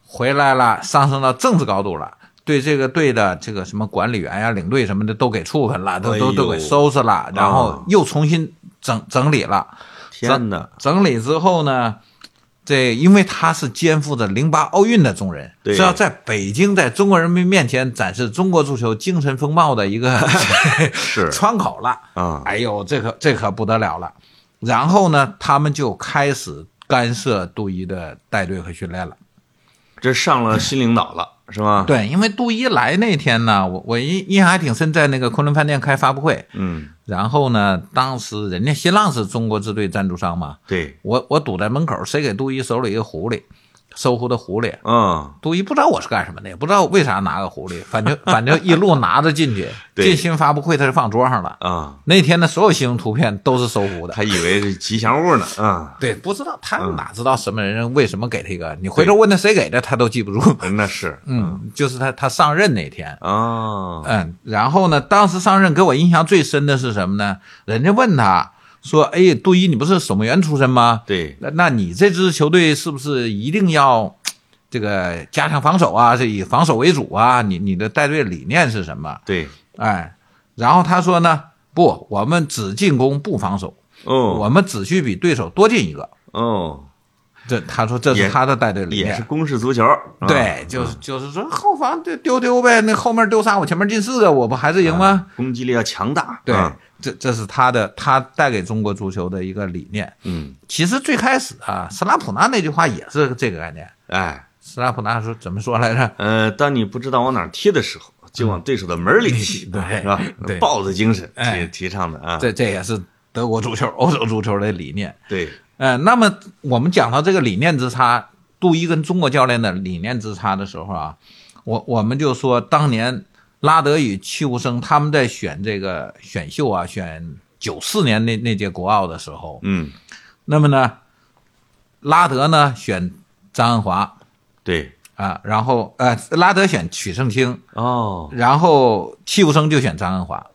回来了，上升到政治高度了。对这个队的这个什么管理员呀、领队什么的都给处分了，都都都给收拾了，然后啊又重新整整理了。天哪！整理之后呢，这因为他是肩负着零八奥运的重任，对是要在北京在中国人民面前展示中国足球精神风貌的一个 是窗口了。啊，哎呦，这可这可不得了了。然后呢，他们就开始干涉杜伊的带队和训练了。这上了新领导了，是吗？对，因为杜一来那天呢，我我印印象还挺深，在那个昆仑饭店开发布会。嗯，然后呢，当时人家新浪是中国支队赞助商嘛，对，我我堵在门口，谁给杜一手里一个狐狸，收狐的狐狸。嗯，杜一不知道我是干什么的，也不知道为啥拿个狐狸，反正 反正一路拿着进去，对进新闻发布会他就放桌上了。啊，那天的所有新闻图片都是搜狐的。他以为是吉祥物呢，啊，对，不知道他哪知道什么人为什么给他一个？你回头问他谁给的，他都记不住。那是，嗯，就是他他上任那天，啊，嗯，然后呢，当时上任给我印象最深的是什么呢？人家问他说：“哎，杜伊，你不是守门员出身吗？对，那那你这支球队是不是一定要这个加强防守啊？是以防守为主啊？你你的带队理念是什么？对，哎，然后他说呢，不，我们只进攻不防守，哦，我们只需比对手多进一个。哦，这他说这是他的带队理也是。攻势足球，啊对，就是就是说后防丢丢丢呗，那后面丢仨，我前面进四个，我不还是赢吗？啊攻击力要强大，对啊，这这是他的他带给中国足球的一个理念。嗯，其实最开始啊，斯拉普纳那句话也是这个概念。哎，斯拉普纳说怎么说来着？呃，当你不知道往哪儿踢的时候，就往对手的门儿里踢，对是吧对？豹子精神哎提提倡的啊，这这也是德国足球、欧洲足球的理念。对，呃，那么我们讲到这个理念之差，杜伊跟中国教练的理念之差的时候啊，我我们就说当年拉德与戚务生他们在选这个选秀啊，选九四年那那届国奥的时候，嗯，那么呢，拉德呢选张恩华。对，啊，然后呃拉德选曲胜清，哦，然后戚务生就选张恩华，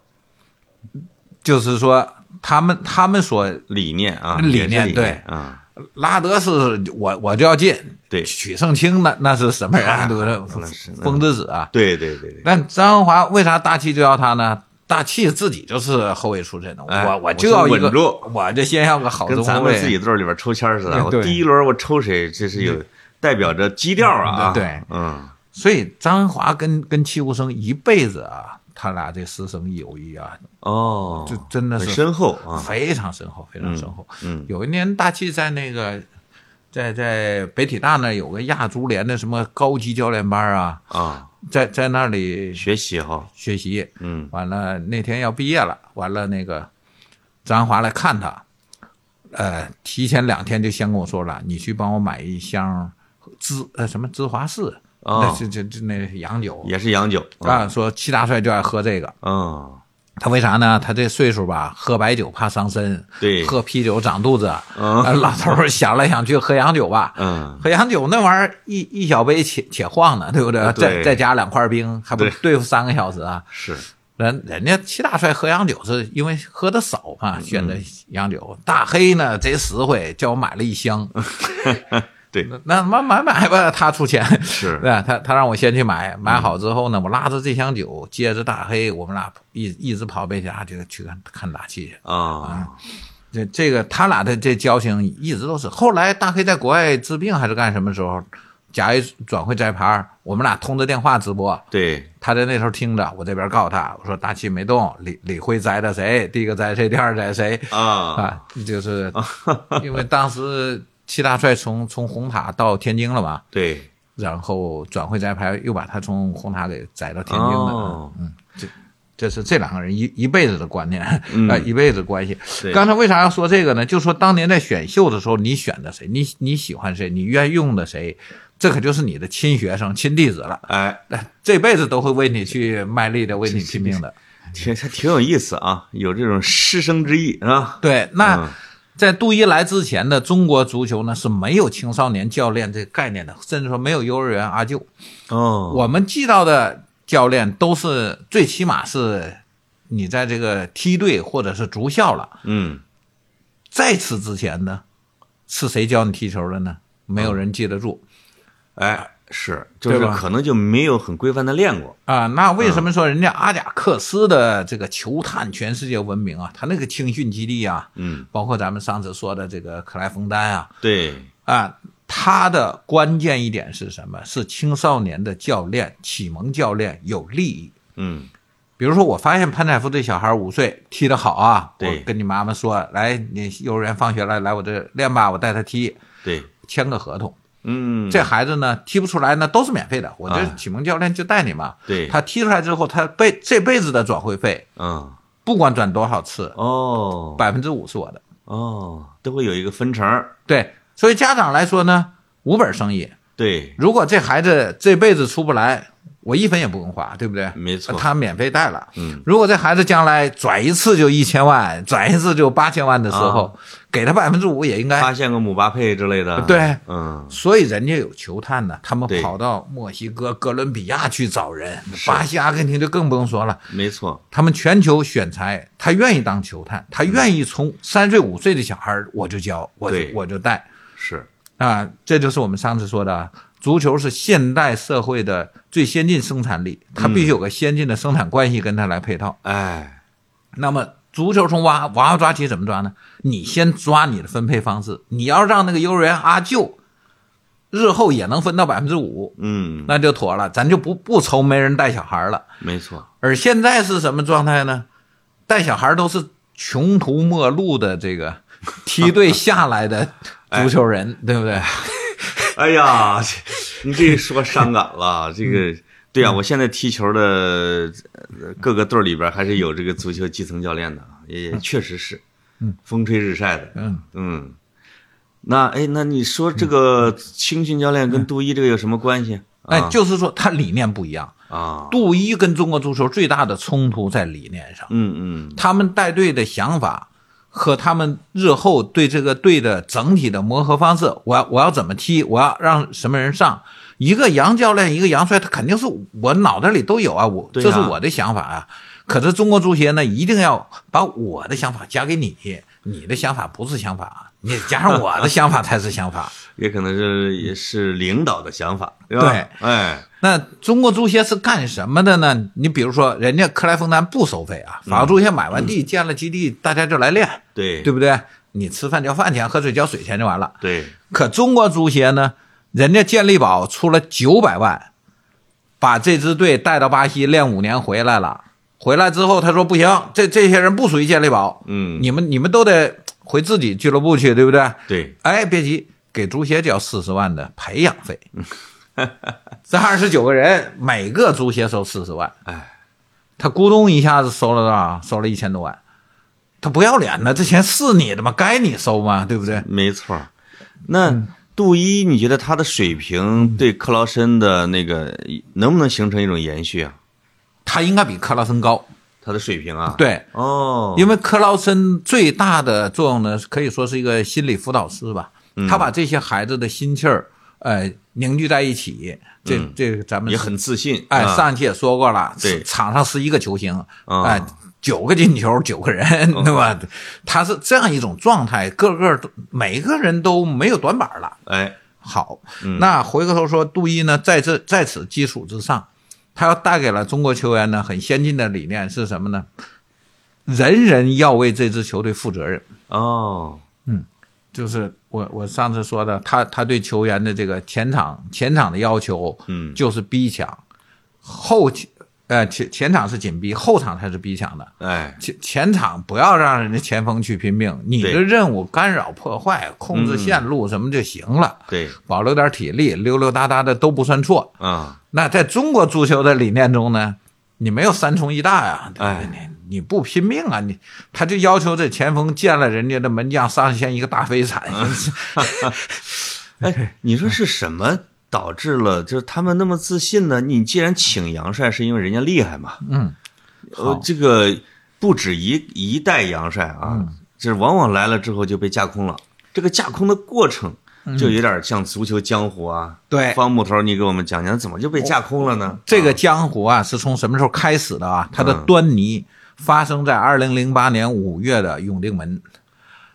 就是说他们他们所理念啊，理念对。啊，拉德是我我就要进，对许胜清那那是什么人？对不对？那是风之子啊！对对对对，但张恩华为啥大气就要他呢？大气自己就是后卫出身的，我我就要一个我是稳住，我就先要个好跟中后卫。咱们自己队里边抽签儿似的，我第一轮我抽谁，这是有代表着基调啊，对嗯，所以张恩华跟跟戚无生一辈子啊，他俩这师生友谊啊，哦，就真的是很深厚啊，非常深厚，非常深厚。嗯，有一年大气在那个在在北体大那有个亚足联的什么高级教练班啊，啊，在在那里学习哈，学习。嗯，完了那天要毕业了，完了那个张华来看他，呃，提前两天就先跟我说了，你去帮我买一箱芝呃什么芝华士，哦那是这这那洋酒也是洋酒啊，说戚大帅就爱喝这个。嗯，他为啥呢？他这岁数吧，喝白酒怕伤身，对喝啤酒长肚子。嗯呃老头想来想去，喝洋酒吧。嗯，喝洋酒那玩意儿一一小杯且且晃呢，对不对？对再再加两块冰，还不对对付三个小时啊？是，人人家齐大帅喝洋酒是因为喝的少嘛，选的洋酒。大黑呢贼实惠，叫我买了一箱。对，那那买买买吧，他出钱。是 对吧？他他让我先去买，买好之后呢，我拉着这箱酒，接着大黑，我们俩一一直跑北家去去看看大气去。啊，这这个他俩的这交情一直都是。后来大黑在国外治病还是干什么时候，甲 A 转会摘牌，我们俩通着电话直播，对，他在那头听着，我这边告诉他，我说大气没动，李李辉摘的谁？第一个摘谁？第二摘谁？啊，啊，就是 因为当时戚大帅从从红塔到天津了吧，对，然后转会摘牌又把他从红塔给摘到天津了。哦嗯，这这是这两个人一一辈子的观念，嗯 呃，一辈子关系。刚才为啥要说这个呢？就说当年在选秀的时候，你选的谁，你你喜欢谁，你愿用的谁，这可就是你的亲学生、亲弟子了。哎，这辈子都会为你去卖力的，为你拼命的。挺还挺有意思啊，有这种师生之意啊，对，那嗯在杜伊来之前的中国足球呢是没有青少年教练这个概念的，甚至说没有幼儿园阿舅。哦，我们记到的教练都是最起码是你在这个梯队或者是足校了。嗯，在此之前呢，是谁教你踢球的呢？没有人记得住哎，是，就是可能就没有很规范的练过，啊。那为什么说人家阿贾克斯的这个球探全世界闻名啊？他那个青训基地啊，嗯，包括咱们上次说的这个克莱冯丹啊，对，啊，他的关键一点是什么？是青少年的教练、启蒙教练有利益。嗯比如说，我发现潘采夫这小孩五岁踢得好啊，对我跟你妈妈说，来，你幼儿园放学了，来我这练吧，我带他踢，对，签个合同。嗯这孩子呢踢不出来，呢都是免费的，我这啊启蒙教练就带你嘛。对他踢出来之后，他辈这辈子的转会费，嗯不管转多少次，哦百分之五是我的。哦，都会有一个分成儿。对，所以家长来说呢，无本生意。对，如果这孩子这辈子出不来，我一分也不用花，对不对？没错他免费带了。嗯，如果这孩子将来转一次就一千万，转一次就八千万的时候，给他百分之五也应该。发现个姆巴佩之类的。对，嗯所以人家有球探呢，他们跑到墨西哥、哥伦比亚去找人，巴西、阿根廷就更不用说了。没错。他们全球选材，他愿意当球探，他愿意从三岁五岁的小孩我就教，我就我就带是，啊，这就是我们上次说的，足球是现代社会的最先进生产力，它必须有个先进的生产关系跟它来配套。哎，那么足球从娃娃娃抓起怎么抓呢？你先抓你的分配方式，你要让那个幼儿园阿舅日后也能分到百分之五，嗯，那就妥了，咱就不不愁没人带小孩了。没错。而现在是什么状态呢？带小孩都是穷途末路的这个 梯队下来的足球人，对不对？哎呀，这你这说伤感了。这个，对啊，我现在踢球的呃各个队里边还是有这个足球基层教练的，也也确实是，嗯，风吹日晒的，嗯。嗯。那哎，那你说这个青训教练跟杜伊这个有什么关系？哎，啊。就是说他理念不一样。啊，杜伊跟中国足球最大的冲突在理念上，嗯嗯，他们带队的想法和他们日后对这个队的整体的磨合方式，我要我要怎么踢，我要让什么人上。一个杨教练，一个杨帅，他肯定是我脑袋里都有啊，我啊这是我的想法啊。可是中国足协呢，一定要把我的想法加给你，你的想法不是想法，你加上我的想法才是想法。也可能是也是领导的想法，对吧？对哎，那中国足协是干什么的呢？你比如说，人家克莱枫丹不收费啊，法国足协买完地建了基地，大家就来练，对对不对？你吃饭交饭钱，喝水交水钱就完了。对，可中国足协呢，人家健力宝出了九百万，把这支队带到巴西练五年回来了。回来之后，他说不行，这这些人不属于健力宝，嗯，你们你们都得回自己俱乐部去，对不对？对，哎，别急，给足协交四十万的培养费。这二十九个人，每个足协收四十万，哎，他咕咚一下子收了多少？收了一千多万。他不要脸呢，这钱是你的吗？该你收吗？对不对？没错。那杜伊，你觉得他的水平对克劳森的那个能不能形成一种延续啊？他应该比克劳森高。他的水平啊？，对，哦，因为克劳森最大的作用呢，可以说是一个心理辅导师吧。嗯他把这些孩子的心气儿，呃，凝聚在一起。这嗯这个咱们也很自信。哎，啊上期也说过了，对场上十一个球星，啊哎，九个进球，九个人，对吧？他是这样一种状态，个个都每个人都没有短板了。哎，好，嗯那回过头说，杜伊呢，在这在此基础之上，他要带给了中国球员呢很先进的理念是什么呢？人人要为这支球队负责任。哦，就是我我上次说的，他他对球员的这个前场前场的要求，嗯。就是逼抢，后呃前前场是紧逼，后场才是逼抢的。哎，前前场不要让人家前锋去拼命，你的任务干扰破坏、控制线路什么就行了，对，保留点体力，溜溜达达的都不算错。啊，那在中国足球的理念中呢，你没有三重一大呀，对不对？哎你你不拼命啊，你他就要求这前锋见了人家的门将上线一个大飞铲，哎，你说是什么导致了就是他们那么自信呢？你既然请杨帅，是因为人家厉害嘛？嗯，呃，这个不止一一代杨帅啊，这往往来了之后就被架空了。这个架空的过程就有点像足球江湖啊。对方木头，你给我们讲讲，怎么就被架空了呢？这个江湖啊是从什么时候开始的啊？它的嗯端倪发生在二零零八年五月的永定门。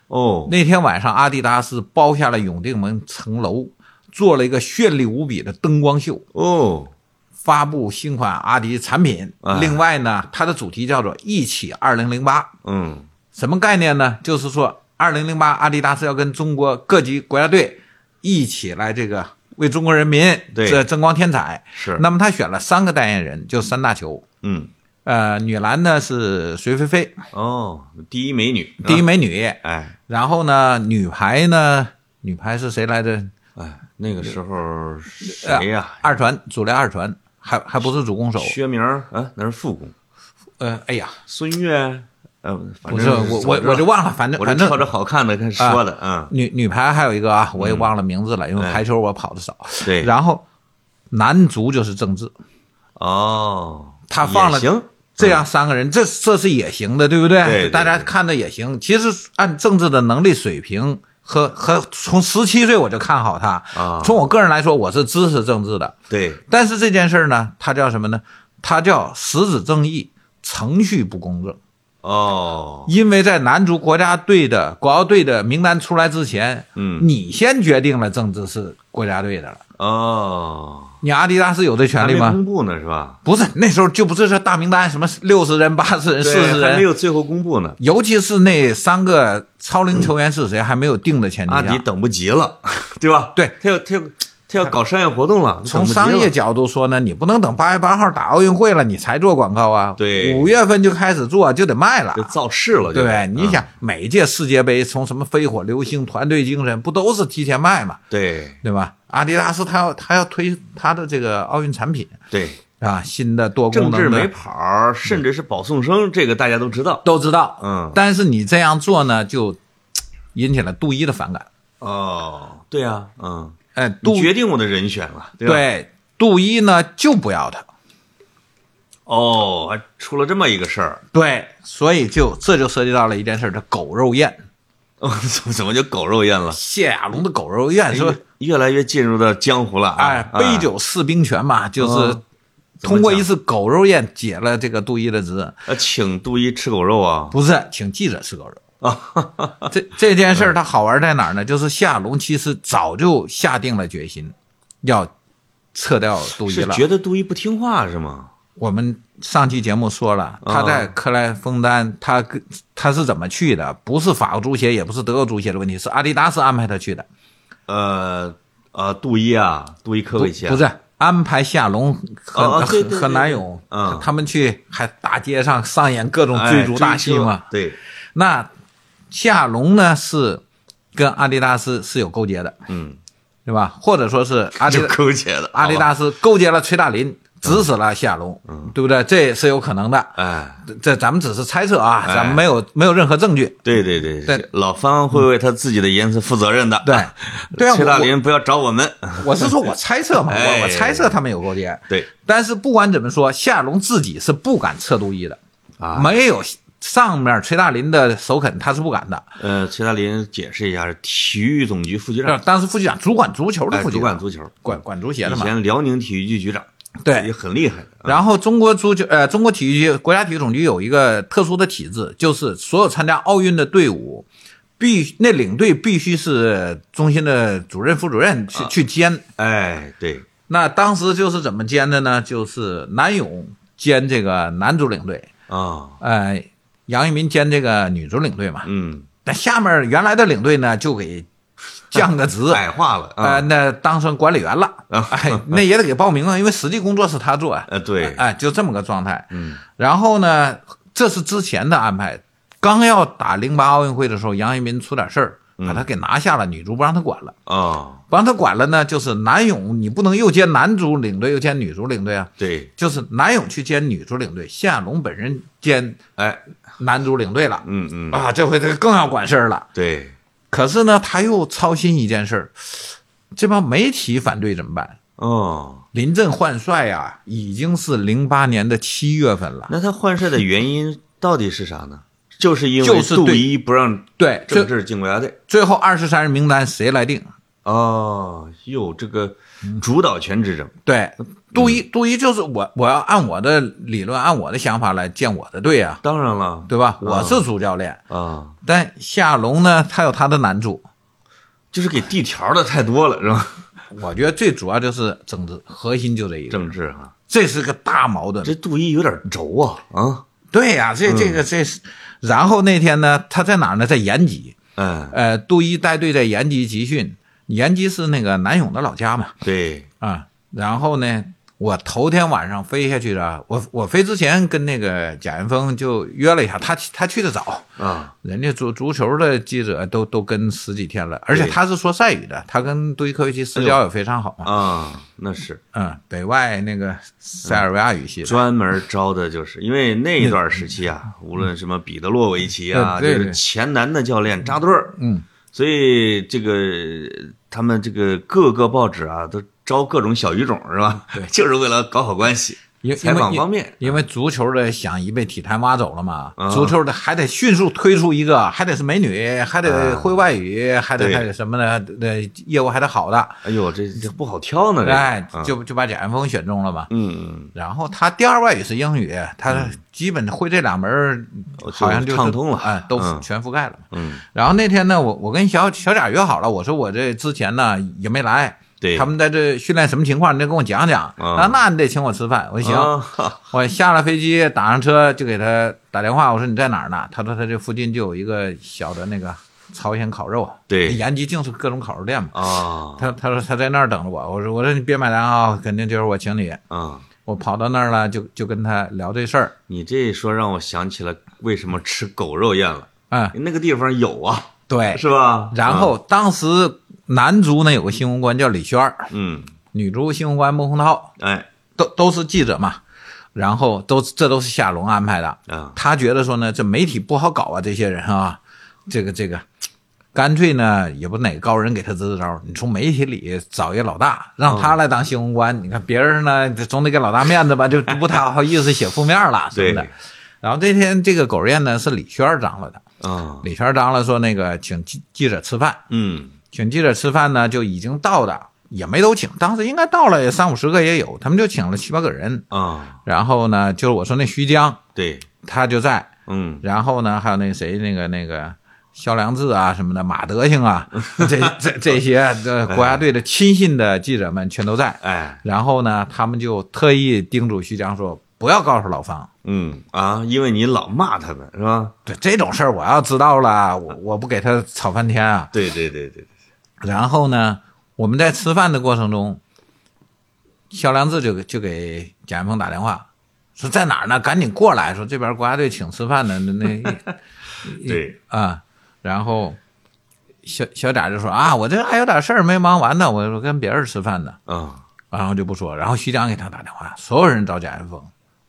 哦，那天晚上，阿迪达斯包下了永定门城楼，做了一个绚丽无比的灯光秀，哦，发布新款阿迪产品哎。另外呢，它的主题叫做“一起二零零八嗯”，什么概念呢？就是说，二零零八阿迪达斯要跟中国各级国家队一起来这个为中国人民对这争光添彩。是，那么他选了三个代言人，就三大球。嗯，呃，女篮呢是隋菲菲，哦，第一美女，第一啊，美女。哎然后呢，女排呢，女排是谁来着？哎，那个时候谁呀？二传，主力二传，还还不是主攻手。薛明儿啊，那是副攻，呃，哎呀，孙悦，呃，反不正是我我我就忘了，反正反正挑着好看的跟说的，嗯，女女排还有一个啊，我也忘了名字了，因为哎排球我跑的少。对，然后男足就是郑智，哦，他放了行，这样三个人，这这是也行的，对不对？对对大家看的也行。其实按政治的能力水平和和从十七岁我就看好他，啊从我个人来说，我是支持政治的。对，但是这件事儿呢，它叫什么呢？它叫实质正义，程序不公正。哦，因为在男足国家队的国奥队的名单出来之前，嗯，你先决定了政治是国家队的了。哦，你阿迪达斯有这权利吗？公布呢是吧？不是，那时候就不是说大名单，什么六十人、八十人、四十人，还没有最后公布呢，尤其是那三个超龄球员是谁还没有定的前提下，阿迪等不及了，对吧？对，他要他要他要搞商业活动了，从商业角度说呢，你不能等八月八号打奥运会了你才做广告啊，对。五月份就开始做就得卖了。就。造势了，就对，你嗯。想每届世界杯从什么飞火流星、团队精神，不都是提前卖嘛？对。对吧？阿迪达斯他要他要推他的这个奥运产品。对，啊，新的多功能政治没跑，甚至是保送生，这个大家都知道。都知道，嗯，但是你这样做呢，就引起了杜伊的反感。哦，对呀，嗯，哎，杜决定我的人选了，对吧？对杜一呢就不要他，哦，还出了这么一个事儿，对，所以就这就涉及到了一件事，这狗肉宴。哦，怎么怎么就狗肉宴了？谢亚龙的狗肉宴说，越来越进入到江湖了啊！哎，杯酒释兵权嘛，就是嗯通过一次狗肉宴解了这个杜一的职。呃，请杜一吃狗肉啊！不是，请记者吃狗肉。这这件事儿它好玩在哪儿呢？就是夏龙其实早就下定了决心，要撤掉杜伊了。是觉得杜伊不听话是吗？我们上期节目说了，他在克莱枫丹，他跟他是怎么去的？不是法国足协，也不是德国足协的问题，是阿迪达斯安排他去的，呃呃，杜伊啊，杜伊科维奇啊，不是安排夏龙和、和和南勇，嗯他们去还大街上上演各种哎追逐大戏嘛。对，那夏龙呢是跟阿迪达斯是有勾结的，嗯，对吧？或者说是阿迪就勾结的 阿迪，达斯勾结了崔大林，指使了夏龙，对不对？这也是有可能的。哎，这这咱们只是猜测啊，哎咱们没有没有任何证据。对对对对老方会为他自己的言辞负责任的。对，对啊，崔大林不要找我们。我是说我猜测嘛，哎我我猜测他们有勾结。对但是不管怎么说，夏龙自己是不敢撤杜伊的，啊，没有上面崔大林的首肯，他是不敢的。呃，崔大林解释一下，是体育总局副局呃长，当时副局长主管足球的哎，副局长，主管足球，管管足协的嘛。以嘛。前辽宁体育局局长，对。也对，很厉害然后中国足球呃，中国体育局国家体育总局有一个特殊的体制，就是所有参加奥运的队伍。必那领队必须是中心的主任、副主任去、去兼，哎，对，那当时就是怎么兼的呢？就是南勇兼这个男足领队，啊，呃，杨一民兼这个女足领队嘛。嗯，那下面原来的领队呢，就给降个职，矮化了呃，啊，那当成管理员了。哎，那也得给报名啊，因为实际工作是他做。呃，对，哎，就这么个状态。嗯，然后呢，这是之前的安排。刚要打零八奥运会的时候，杨一民出点事儿，把他给拿下了，女足不让他管了。啊，不让他管了呢，就是南勇，你不能又兼男足领队又兼女足领队啊。对，就是南勇去兼女足领队，夏龙本人兼哎，男足领队了。嗯嗯，啊，这回他更要管事儿了。对，可是呢，他又操心一件事儿，这帮媒体反对怎么办？哦，临阵换帅呀、已经是零八年的七月份了。那他换帅的原因到底是啥呢？就是因为就是对杜伊不让对，郑最智进国家队。最后二十三人名单谁来定？哦，哟，这个主导权之争，对，杜一，杜一就是我，我要按我的理论，按我的想法来建我的队啊，当然了，对吧？嗯我是主教练，啊，但夏龙呢，他有他的难处。就是给地条的太多了，是吧？我觉得最主要就是政治，核心就这一个，政治啊，这是个大矛盾。这杜一有点轴啊啊，对呀、这这个这是，然后那天呢，他在哪儿呢？在延吉。嗯，呃，杜一带队在延吉集训，延吉是那个南勇的老家嘛，对，啊，然后呢，我头天晚上飞下去的，我我飞之前跟那个贾云峰就约了一下，他他去的早，啊，人家足足球的记者都都跟十几天了，而且他是说赛语的，他跟杜伊科维奇私交也非常好嘛，啊，那是。嗯，北外那个塞尔维亚语系的，专门招的，就是因为那一段时期啊，无论什么彼得洛维奇啊，就是前南的教练扎堆儿，嗯，所以这个他们这个各个报纸啊，都招各种小语种是吧？对 就是为了搞好关系，因采访方面。因为足球的想一被体坛挖走了嘛，啊足球的还得迅速推出一个，还得是美女，还得会外语，还得对还得什么的，那业务还得好的，哎呦，这这不好挑呢，这哎，啊就就把贾云峰选中了嘛。嗯嗯，然后他第二外语是英语，他基本会这两门好像就畅通了哎，都嗯全覆盖了。嗯，然后那天呢，我我跟小小贾约好了，我说我这之前呢也没来，对，他们在这训练什么情况，你得跟我讲讲。啊啊，那你得请我吃饭。我说行，啊我下了飞机，打上车就给他打电话，我说你在哪儿呢？他说他这附近就有一个小的那个朝鲜烤肉，对延吉净是各种烤肉店嘛。啊他他说他在那儿等着我，我说我说你别买单啊，肯定就是我请你。啊！我跑到那儿了，就就跟他聊这事儿。你这一说让我想起了为什么吃狗肉宴了，嗯，那个地方有啊，对。是吧？然后当时男足呢有个新闻官叫李轩儿，嗯，女足新闻官孟宏涛，哎都都是记者嘛。然后都这都是夏龙安排的。啊，他觉得说呢，这媒体不好搞啊，这些人啊，这个这个，干脆呢也不哪个高人给他支支招，你从媒体里找一个老大，让他来当新闻官。你看别人呢总得给老大面子吧，就 不太好意思写负面了什么的对。然后这天这个狗肉宴呢是李轩儿张罗的，啊，李轩儿张罗说那个请记记者吃饭，嗯请记者吃饭呢就已经到的也没都请，当时应该到了三五十个也有，他们就请了七八个人。啊，然后呢，就是我说那徐江对，他就在，嗯然后呢，还有那谁，那个那个肖良志啊什么的，马德兴啊，这这这些这国家队的亲信的记者们全都在。哎，然后呢，他们就特意叮嘱徐江说，不要告诉老方。嗯啊，因为你老骂他们是吧？对这种事儿，我要知道了，我我不给他吵翻天啊。对对对对，然后呢，我们在吃饭的过程中，肖良志就就给贾云峰打电话，说在哪儿呢？赶紧过来，说这边国家队请吃饭呢。那那 对啊，然后小小贾就说啊，我这还有点事儿没忙完呢，我我跟别人吃饭呢，嗯，然后就不说。然后徐江给他打电话，所有人找贾云峰，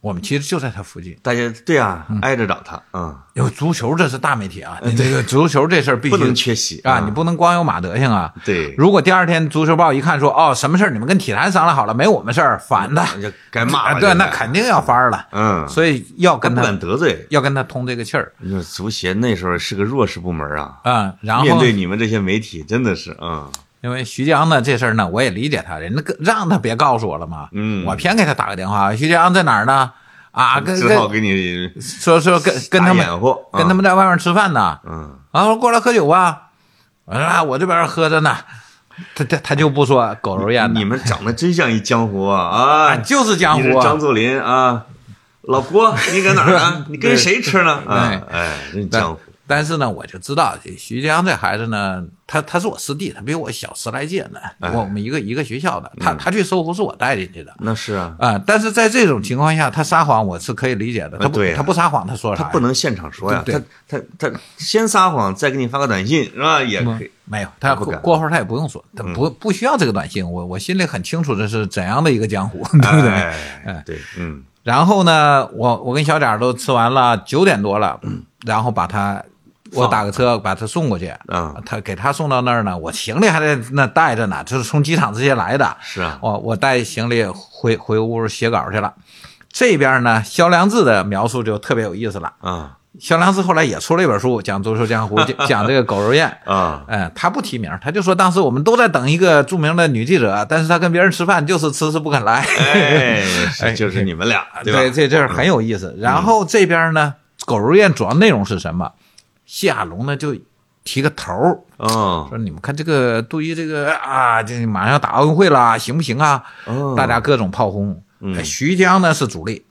我们其实就在他附近。大家对啊，嗯挨着找他啊，因为足球这是大媒体啊，你这个足球这事儿必须 不能缺席啊，你不能光有马德行啊。对，如果第二天足球报一看说哦什么事儿你们跟体坛商量好了，没我们事儿，反的，就该骂 对，那肯定要翻儿了。嗯，所以要跟不他敢得罪。要跟他通这个气儿足协那时候是个弱势部门啊，嗯。然后面对你们这些媒体，真的是嗯因为徐江呢这事儿呢，我也理解他，人家跟让他别告诉我了嘛，嗯我偏给他打个电话，徐江在哪儿呢？啊，只好给你说说跟跟他们跟他们在外面吃饭呢，嗯啊，过来喝酒吧，我说啊，我这边喝着呢，他他他就不说狗肉宴的，你们长得真像一江湖啊啊啊！就是江湖啊，张作霖啊，老郭，你搁哪儿呢？你跟谁吃呢？哎，真江湖。但是呢，我就知道这徐江这孩子呢，他他是我师弟，他比我小十来届呢，哎我们一个一个学校的，他他去搜狐是我带进去的。那是啊，啊、但是在这种情况下，他撒谎我是可以理解的。他不，他不撒谎，他说啥？他不能现场说呀，他他他先撒谎，再给你发个短信是吧？也可以。没有，他不敢嗯过后他也不用说，他不不需要这个短信。我我心里很清楚这是怎样的一个江湖，对不对？哎，对，嗯然后呢，我我跟小贾都吃完了，九点多了，然后把他，我打个车把他送过去。啊，他给他送到那儿呢，我行李还在那带着呢，就是从机场直接来的。是啊，我我带行李回回屋写稿去了。这边呢，肖良志的描述就特别有意思了。啊肖良志后来也出了一本书，讲足球江湖，讲 讲这个狗肉宴。啊，嗯，他不提名，他就说当时我们都在等一个著名的女记者，但是他跟别人吃饭就是迟迟不肯来。哎，就是你们俩对吧？对，这这是很有意思。然后这边呢，狗肉宴主要内容是什么？谢亚龙呢就提个头儿，哦说你们看这个对于这个啊，这马上要打奥运会了，行不行啊？嗯，大家各种炮轰。徐江呢是主力，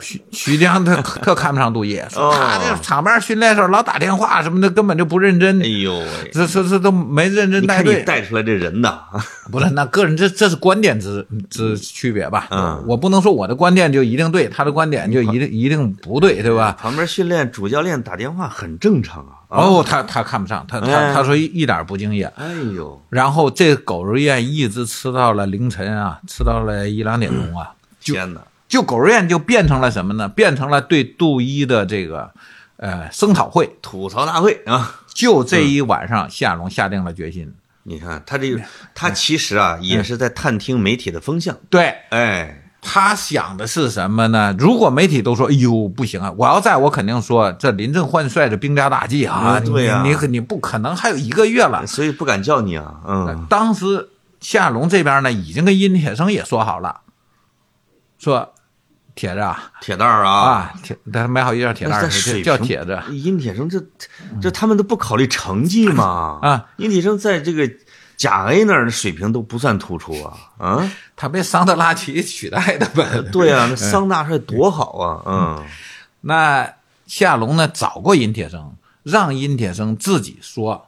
徐徐江他特看不上杜毅，说哦他这场边训练时候老打电话什么的，根本就不认真哎，呦喂，这这这都没认真带队。带出来这人呐，不是，那个人这这是观点之之区别吧？嗯我不能说我的观点就一定对，他的观点就一定一定不对，对吧？旁边训练主教练打电话很正常啊。啊，哦，他他看不上，他他哎他说一一点不敬业。哎呦，然后这狗肉宴一直吃到了凌晨啊，吃到了一两点钟啊，天哪！就狗肉宴就变成了什么呢？变成了对杜一的这个呃声讨会。吐槽大会啊！就这一晚上，夏龙下定了决心。你看他这个，他其实啊也是在探听媒体的风向。对哎，他想的是什么呢？如果媒体都说“哎呦不行啊”，我要在我肯定说这临阵换帅的兵家大忌啊！嗯对呀你你你不可能还有一个月了。所以不敢叫你啊。嗯，当时夏龙这边呢，已经跟殷铁生也说好了，说铁子啊铁蛋儿啊，啊铁，他买好一件铁蛋儿，叫铁子殷铁生这这他们都不考虑成绩吗？啊，殷铁生在这个甲 A 那儿的水平都不算突出啊。啊，他被桑德拉奇取代的呗。对啊，那桑大帅多好啊。嗯，那夏龙呢找过殷铁生，让殷铁生自己说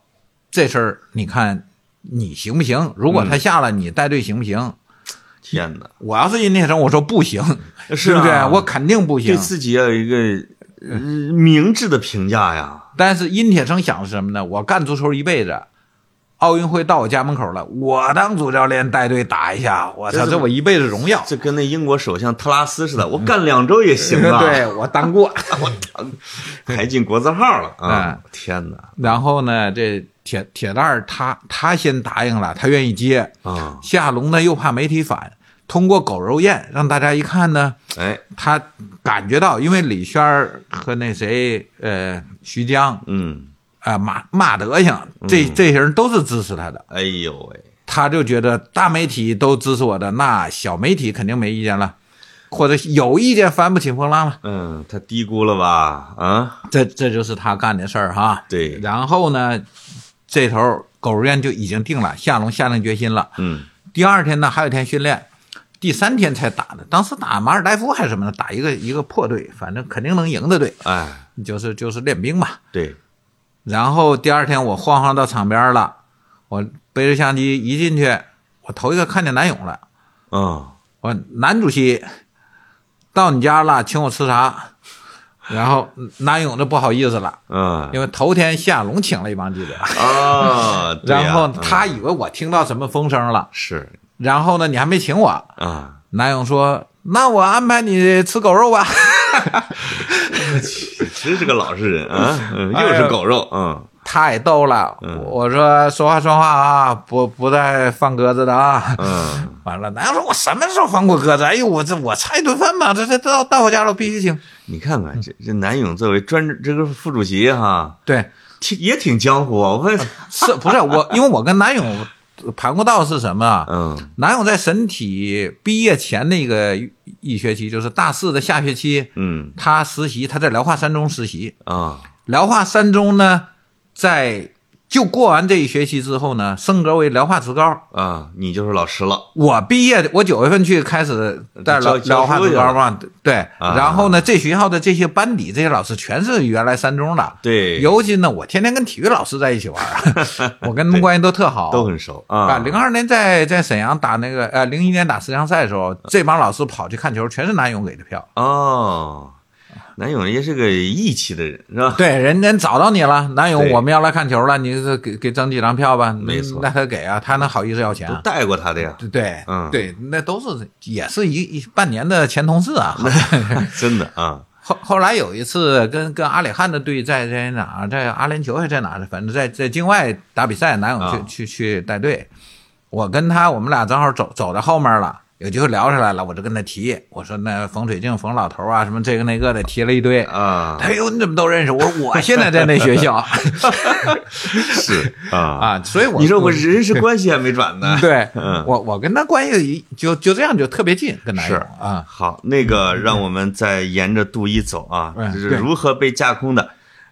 这事儿，你看你行不行？如果他下了，你带队行不行？天哪，我要是殷铁生，我说不行，是对不对？啊我肯定不行。对自己要有一个呃明智的评价呀。但是殷铁生想的是什么呢？我干足球一辈子，奥运会到我家门口了，我当主教练带队打一下，我操，这我一辈子荣耀。这跟那英国首相特拉斯似的，我干两周也行啊，对我当过。还进国字号了 啊哎！天哪然后呢，这铁铁蛋儿他他先答应了，他愿意接。啊！夏龙呢又怕媒体反，通过狗肉宴让大家一看呢，哎，他感觉到，因为李轩儿和那谁呃徐江嗯，啊、马马德行，这这些人都是支持他的，哎呦喂，他就觉得大媒体都支持我的，那小媒体肯定没意见了，或者有意见翻不起风浪了。嗯，他低估了吧？啊，这这就是他干的事儿哈。对然后呢，这头狗肉宴就已经定了，夏龙下定决心了。嗯，第二天呢，还有一天训练，第三天才打的。当时打马尔代夫还是什么的，打一个一个破队，反正肯定能赢的队，哎，就是就是练兵嘛。对，然后第二天我晃晃到场边了，我背着相机一进去，我头一个看见南勇了。嗯，我说南主席到你家了，请我吃啥？然后南勇就不好意思了，嗯，因为头天夏龙请了一帮记者，啊，然后嗯。他以为我听到什么风声了，是然后呢你还没请我，啊，南勇说：“那我安排你吃狗肉吧。真是个老实人啊，嗯，又是狗肉，嗯，”太逗了，嗯我说说话说话啊，不不带放鸽子的啊。嗯，完了，南勇说：“我什么时候放过鸽子？哎呦，我这我差一顿饭嘛，这这到到我家了，我必须请。你看看这这南勇作为专这个副主席哈，”对，挺也挺江湖啊，我发现，是不是我？因为我跟南勇盘古道是什么啊？嗯南勇在神体毕业前那个一学期，就是大四的下学期，嗯他实习，他在辽化三中实习。啊，辽化三中呢，在就过完这一学期之后呢，升格为辽化职高。啊，你就是老师了，我毕业，我九月份去开始带辽辽化职高嘛，对。啊。然后呢，这学校的这些班底，这些老师全是原来三中的。对，尤其呢，我天天跟体育老师在一起玩儿，我跟他们关系都特好，都很熟啊，啊，零二年在在沈阳打那个呃，零一年打十强赛的时候，这帮老师跑去看球，全是南勇给的票。哦，南勇也是个义气的人，是吧？对，人人找到你了，南勇，我们要来看球了，你这给给整几张票吧？没错嗯那他给啊，他能好意思要钱？带过他的呀，对对，嗯对，那都是也是一一半年的前同事啊。真的啊，后后来有一次跟跟阿里汉的队在在哪儿，在阿联酋还是在哪儿？反正在在境外打比赛，南勇去、啊去去带队。我跟他，我们俩正好走走到后面了，有机会聊上来了，我就跟他提，我说那冯水静、冯老头啊，什么这个那个的，提了一堆。啊，哎呦，你怎么都认识？我说我现在在那学校 是啊，啊，所以我你说我人事关系还没转呢，对，嗯我我跟他关系就就这样就特别近，跟他是啊，好，那个让我们再沿着杜一走啊，嗯就是如何被架空的，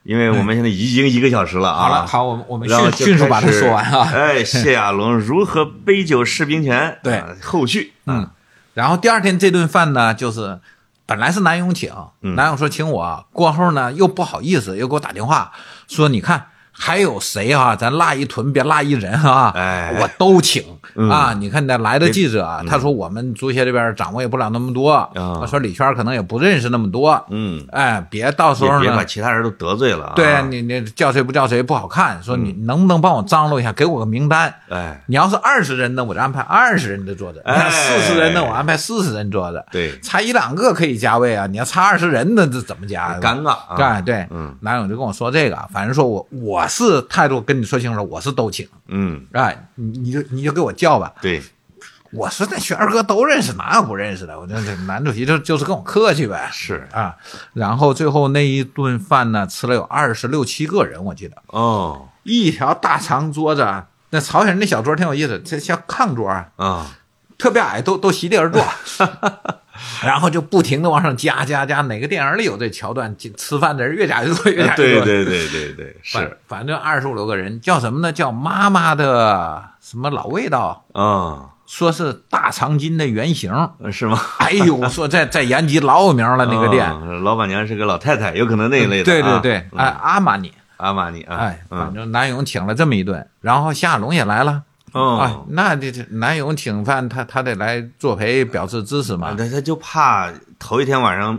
因为我们现在已经一个小时了啊。好了，好，我们我们迅迅速把它说完啊。哎，谢亚龙如何杯酒释兵权？对啊后续，嗯，然后第二天这顿饭呢，就是本来是南勇请，南勇说请我，过后呢又不好意思，又给我打电话说，你看还有谁啊？咱拉一屯，别拉一人啊！哎我都请嗯啊！你看那来的记者啊，他说我们足协这边掌握也不了那么多，他说李圈可能也不认识那么多，嗯，哎，别到时候别把。其他人都得罪了啊。对你，你叫谁不叫谁不好看。说你能不能帮我张罗一下，给我个名单？哎，你要是二十人呢，我就安排二十人的桌子；四十人呢，我安排四十人桌子。对，差一两个可以加位啊，你要差二十人，那这怎么加？尴尬啊。对对，嗯，南勇就跟我说这个，反正说我我是态度跟你说清楚了，我是都请，嗯，哎，你你就你就给我叫吧。对，我说那轩儿哥都认识，哪有不认识的？我这这男主席就就是跟我客气呗，是。啊。然后最后那一顿饭呢，吃了有二十六七个人，我记得。哦。一条大长桌子，那朝鲜人那小桌挺有意思，这像炕桌，啊，特别矮，都都席地而坐，然后就不停的往上加加加。哪个电影里有这桥段？吃饭的人越加越多，越加越多。对对对对对，是反正二十五六个人，叫什么呢？叫妈妈的什么老味道，啊，说是大长今的原型。是吗？哎呦，说在在延吉老有名了那个店。嗯老板娘是个老太太，有可能那一类的。对对啊对，嗯哎，阿玛尼，阿玛尼啊，哎，反嗯，正南勇请了这么一顿，然后夏龙也来了。哎哦，，那这这南勇请饭，他他得来作陪，表示支持嘛。他他就怕头一天晚上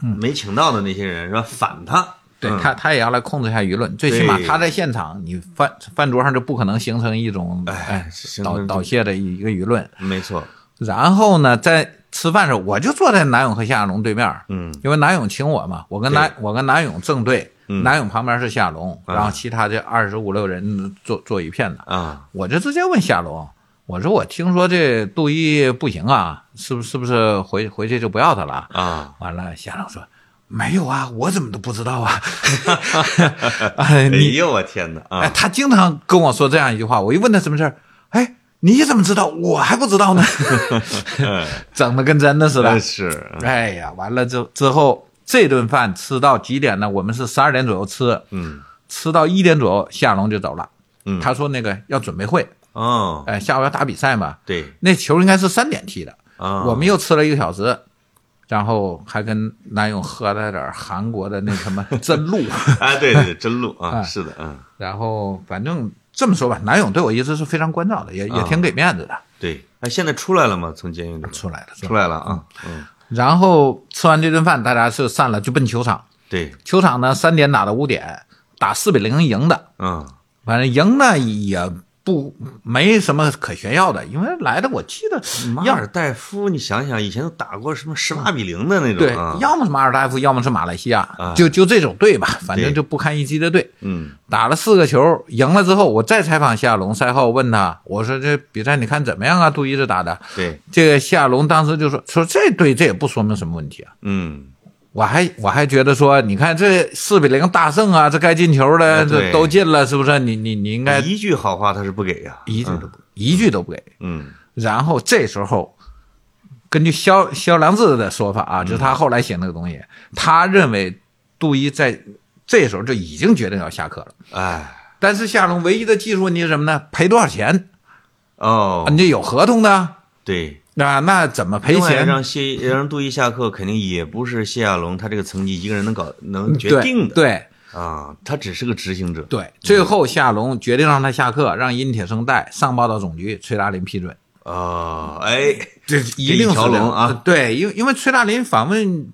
没请到的那些人是吧？反他，嗯。对他，他也要来控制一下舆论，最起码他在现场，你饭饭桌上就不可能形成一种哎导导泄的一个舆论。没错，然后呢，在吃饭的时候，我就坐在南勇和夏亚龙对面，嗯。因为南勇请我嘛，我跟南我跟南勇正对，嗯南勇旁边是夏龙，啊然后其他这二十五六人坐坐一片的，啊，我就直接问夏龙，我说我听说这杜一不行啊，是不是是不是回回去就不要他了？啊，完了，夏龙说没有啊，我怎么都不知道啊。哎，呦我天哪哎，啊！他经常跟我说这样一句话，我一问他什么事儿，哎，你怎么知道？我还不知道呢，整的跟真的似的。是，哎呀，完了之之后，这顿饭吃到几点呢？我们是十二点左右吃，嗯。吃到一点左右，夏龙就走了。嗯，他说那个要准备会，哦，哎，下午要打比赛嘛。对。那球应该是三点踢的，啊，我们又吃了一个小时，然后还跟南勇喝了点韩国的那什么真露，啊，对对对，真露啊，哎是的，嗯，然后反正这么说吧，南勇对我一直是非常关照的，也也啊。挺给面子的。对，哎，现在出来了吗？从监狱里？出来了，出来了。啊，嗯，然后吃完这顿饭，大家是散了，就奔球场。对，球场呢，三点打到五点，打四比零赢的。嗯反正赢呢也不没什么可炫耀的，因为来的我记得要马尔代夫，你想想，以前都打过什么十八比零的那种对啊，，要么是马尔代夫，要么是马来西亚，啊。就就这种队吧，反正就不堪一击的队。嗯。打了四个球，赢了之后，我再采访夏龙，赛后问他，我说这比赛你看怎么样啊？杜伊这打的，对，这个夏龙当时就说说这队这也不说明什么问题啊。嗯我还我还觉得说，你看这四比零大胜啊，这该进球的这都进了，是不是？你你你应该一句好话他是不给呀，一句都不一句都不给。嗯然后这时候，根据萧萧良志的说法啊，就是他后来写那个东西，他认为杜伊在这时候就已经决定要下课了。哎但是夏龙唯一的技术问题是什么呢？赔多少钱？哦，你这有合同的对。啊，那怎么赔钱？让谢让杜伊下课，肯定也不是谢亚龙他这个层级一个人能搞能决定的对啊，他只是个执行者。对，最后夏龙决定让他下课，让殷铁生带上报到总局，崔大林批准。哦，哎，这一定是条龙啊！对，因为因为崔大林访问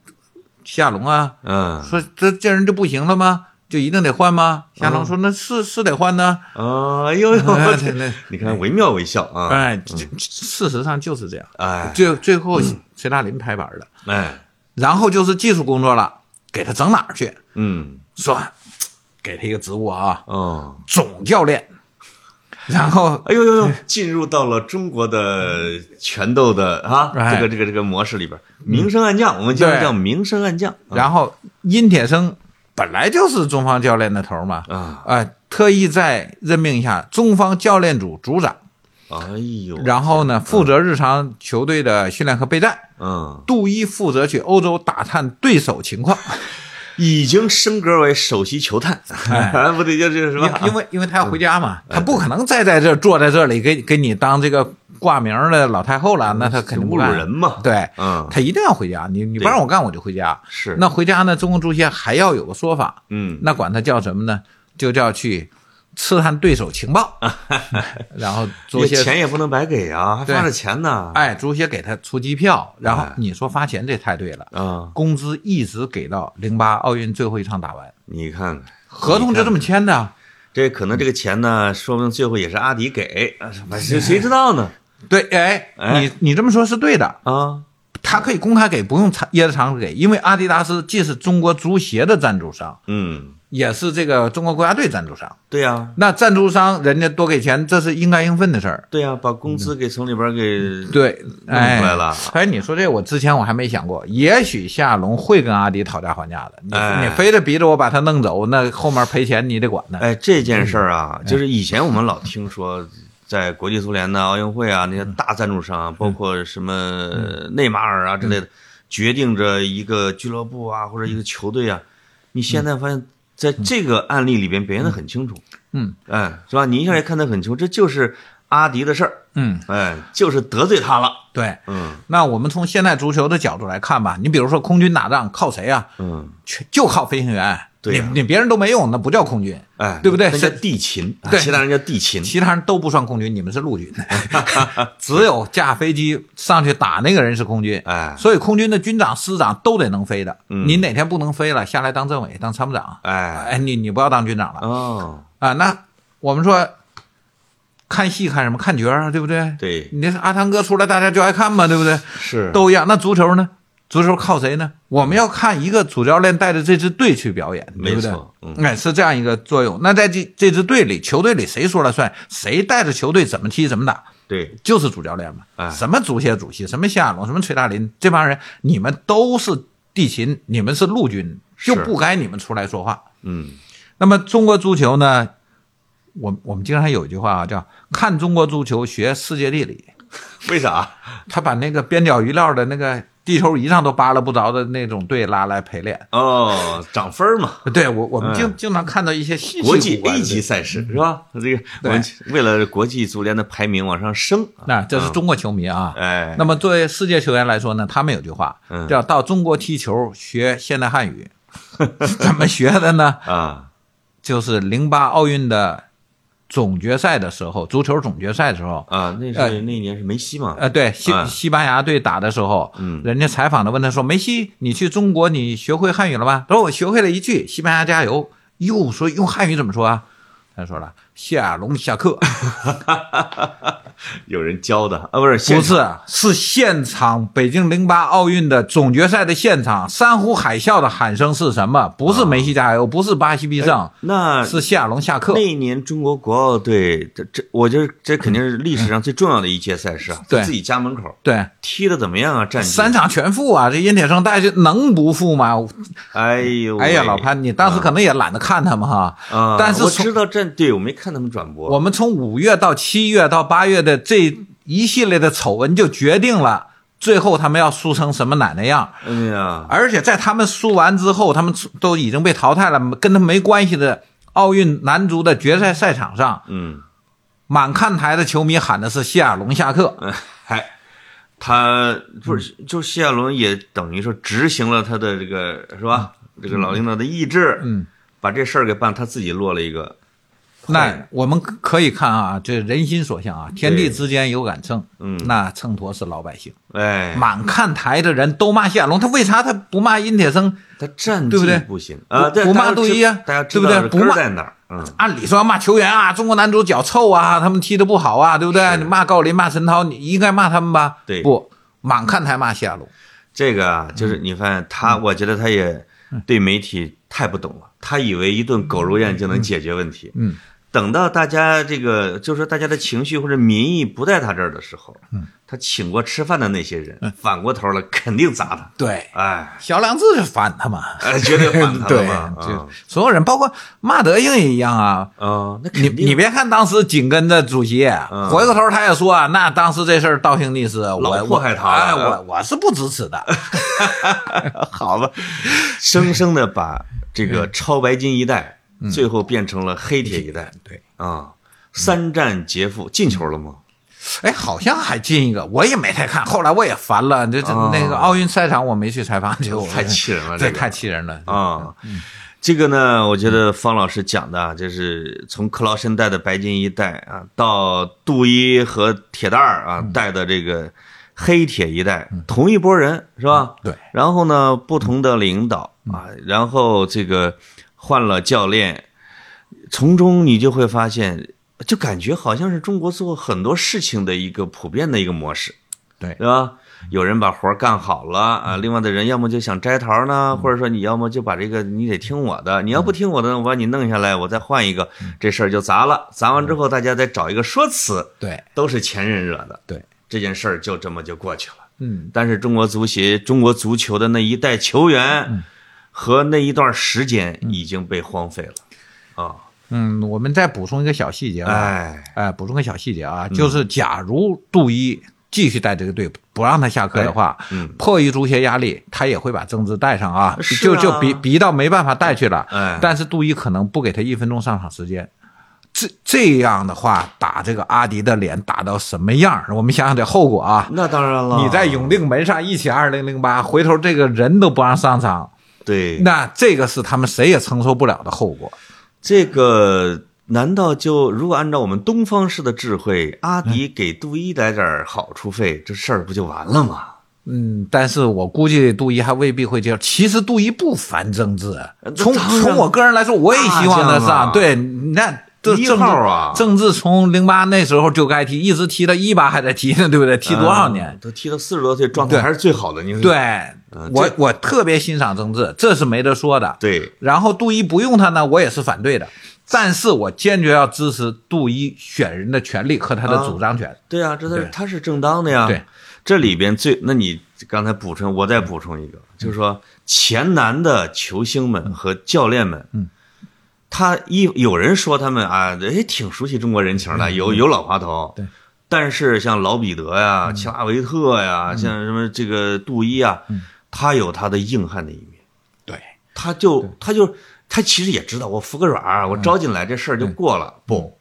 夏龙啊，嗯，说这这人就不行了吗？就一定得换吗？夏龙说那是是得换呢。啊，哎呦 你看惟妙惟肖啊！哎，事实上就是这样。哎最最后崔大林拍板了，哎，然后就是技术工作了，给他整哪儿去？嗯，说给他一个职务啊，嗯，总教练。然后哎呦呦呦，进入到了中国的拳斗的啊，哎这个这个这个模式里边，明升暗降，我们经常叫明升暗降。啊然后殷铁生本来就是中方教练的头嘛，啊，啊，特意再任命一下中方教练组组长，哎呦，然后呢，负责日常球队的训练和备战。嗯，杜伊负责去欧洲打探对手情况，已经升格为首席球探，哎。不对，就是什么？因因为因为他要回家嘛，他不可能再在这坐在这里给给你当这个挂名的老太后了，那他肯定不侮辱干人嘛。对，嗯，他一定要回家。你你不让我干，我就回家。是那回家呢？中国足协还要有个说法，嗯，那管他叫什么呢？就叫去刺探对手情报，然后足协钱也不能白给啊，还对发着钱呢。哎，足协给他出机票，然后哎你说发钱这太对了，嗯，工资一直给到零八奥运最后一场打完，你看看，合同就这么签的。这可能这个钱呢，说不定最后也是阿迪给，啊反正谁知道呢？对，哎，哎。你你这么说是对的，啊，他可以公开给，不用藏掖着藏着给，因为阿迪达斯既是中国足协的赞助商，嗯，也是这个中国国家队赞助商。对呀，那赞助商人家多给钱，这是应该应分的事儿。对呀，把工资给从里边给对，弄哎，出来了。哎，你说这我之前我还没想过，也许夏龙会跟阿迪讨价还价的。你、哎。你非得逼着我把他弄走，那后面赔钱你得管呢。哎，这件事儿啊，就是以前我们老听说，在国际足联呐、奥运会啊那些大赞助商啊，包括什么内马尔啊之类的，决定着一个俱乐部啊或者一个球队啊。你现在发现，在这个案例里边表现的很清楚，嗯，哎，是吧？你一下也看得很清楚，这就是阿迪的事儿，嗯，哎，就是得罪他了，对。嗯那我们从现代足球的角度来看吧，你比如说空军打仗靠谁啊？嗯，全就靠飞行员。你你别人都没用，那不叫空军，哎，对不对那叫是地勤，啊对其他人叫地勤，其他人都不算空军，你们是陆军，只有驾飞机上去打那个人是空军。哎所以空军的军长、师长都得能飞的。嗯你哪天不能飞了，下来当政委、当参谋长，哎，哎，你你不要当军长了哦，啊？那我们说看戏看什么？看角儿啊，对不对？对，你这阿汤哥出来，大家就爱看嘛，对不对？是，都一样。那足球呢？足球靠谁呢？我们要看一个主教练带着这支队去表演，对不对哎，是这样一个作用。那在这这支队里，球队里谁说了算？谁带着球队怎么踢怎么打？对，就是主教练嘛。哎什么足协主席，什么夏亚龙，什么崔大林，这帮人，你们都是地勤，你们是陆军，就不该你们出来说话。嗯，那么中国足球呢？我我们经常有一句话啊，叫“看中国足球，学世界地理”。为啥？他把那个边角余料的那个地球仪上都扒拉不着的那种队拉来陪练。哦，涨分儿嘛，对我，我们经、嗯经常看到一些稀奇国际 A 级赛事是吧？这个为了国际足联的排名往上升，那这是中国球迷啊。哎，那么作为世界球员来说呢，他们有句话嗯叫“到中国踢球学现代汉语”，怎么学的呢？啊，就是零八奥运的总决赛的时候，足球总决赛的时候，啊，那哎是那一年是梅西嘛？呃，对西嗯西班牙队打的时候，嗯人家采访的问他说：“梅西，你去中国，你学会汉语了吗？”他说：“我学会了一句，西班牙加油。”又，说用汉语怎么说啊？他说了：“夏龙下课。有人教的啊，不是”不是，是现场北京零八奥运的总决赛的现场，山呼海啸的喊声是什么？不是梅西加油，不是巴西必胜，那是夏龙下课那。一年中国国奥队，这这，我觉得这肯定是历史上最重要的一届赛事啊，对在自己家门口对，踢的怎么样啊？战绩三，场全负啊！这殷铁生大家能不负吗？哎呦，哎呀，老潘，你当时可能也懒得看他们哈。啊，但是我知道战，队我没看他们转播，我们从五月到七月到八月的这一系列的丑闻，就决定了最后他们要输成什么奶奶样。哎呀，而且在他们输完之后，他们都已经被淘汰了，跟他没关系的奥运男足的决赛赛场上，嗯，满看台的球迷喊的是“谢亚龙下课嗨，他不是，就谢亚龙也等于说执行了他的这个是吧？这个老领导的意志，嗯，把这事儿给办，他自己落了一个”。那我们可以看啊，这人心所向啊，天地之间有杆秤，嗯那秤砣是老百姓。哎，满看台的人都骂谢亚龙，他为啥他不骂殷铁生？他战对不对绩不行啊，不骂杜伊啊大家知对不对不骂在哪儿？嗯，按理说要骂球员啊，中国男足脚臭啊，他们踢得不好啊，对不对？你骂郜林、骂陈涛，你应该骂他们吧？对不满看台骂谢亚龙。这个啊，就是你发现他，我觉得他也对媒体太不懂了，他以为一顿狗肉宴就能解决问题。嗯，等到大家这个，就是说大家的情绪或者民意不在他这儿的时候，嗯，他请过吃饭的那些人，反过头了肯定砸他。对，哎，小梁子就反他嘛。哎，绝对反他 嘛。就啊所有人，包括马德英也一样啊。嗯，那你你别看当时紧跟着主席，嗯回过头他也说啊，那当时这事儿道听途说，我老迫害他了哎，我我是不支持的。好吧，生生的把这个超白金一代，最后变成了黑铁一代。对啊，三战皆负，进球了吗？哎，好像还进一个，我也没太看。后来我也烦了，这这哦那个奥运赛场我没去采访，就太气人了，这这个太气人了啊。这个呢，我觉得方老师讲的啊，就是从克劳申带的白金一代啊，到杜伊和铁蛋儿啊带的这个黑铁一代，同一波人是吧？对。然后呢，不同的领导啊，然后这个换了教练，从中你就会发现，就感觉好像是中国做很多事情的一个普遍的一个模式，对。是吧？有人把活儿干好了啊，另外的人要么就想摘桃呢，或者说你要么就把这个你得听我的，你要不听我的，我把你弄下来，我再换一个，这事儿就砸了。砸完之后，大家再找一个说辞，对。都是前人惹的，对，这件事儿就这么就过去了。嗯，但是中国足协、中国足球的那一代球员和那一段时间已经被荒废了啊！嗯，我们再补充一个小细节啊，哎，哎，补充个小细节啊，就是假如杜伊继续带这个队，不让他下课的话，嗯迫于足协压力，他也会把郑智带上啊，啊就就逼逼到没办法带去了。哎但是杜伊可能不给他一分钟上场时间。这这样的话，打这个阿迪的脸打到什么样？我们想想这后果啊！那当然了，你在永定门上一起二零零八，回头这个人都不让上场，对那这个是他们谁也承受不了的后果。这个。难道就如果按照我们东方式的智慧，阿迪给杜伊来点儿好处费，这事儿不就完了吗？嗯，但是我估计杜伊还未必会接受。其实杜伊不烦政治，从从我个人来说，我也希望他大将啊上。对，你看这一政治号啊政治从零八那时候就该踢，一直踢到一八还在踢呢，对不对？踢多少年？嗯都踢到四十多岁，状态对还是最好的。你说对，我我特别欣赏郑智，这是没得说的。对，然后杜伊不用他呢，我也是反对的。但是我坚决要支持杜伊选人的权利和他的主张权。对啊，这他是他是正当的呀。对，这里边最，那你刚才补充，我再补充一个，就是说前南的球星们和教练们，嗯，他一有人说他们啊，也，挺熟悉中国人情的，有有老滑头，对。但是像老彼得呀、齐拉维特呀，像什么这个杜伊啊，他有他的硬汉的一面，对，他就他就他其实也知道，我服个软儿，我招进来这事儿就过了，不。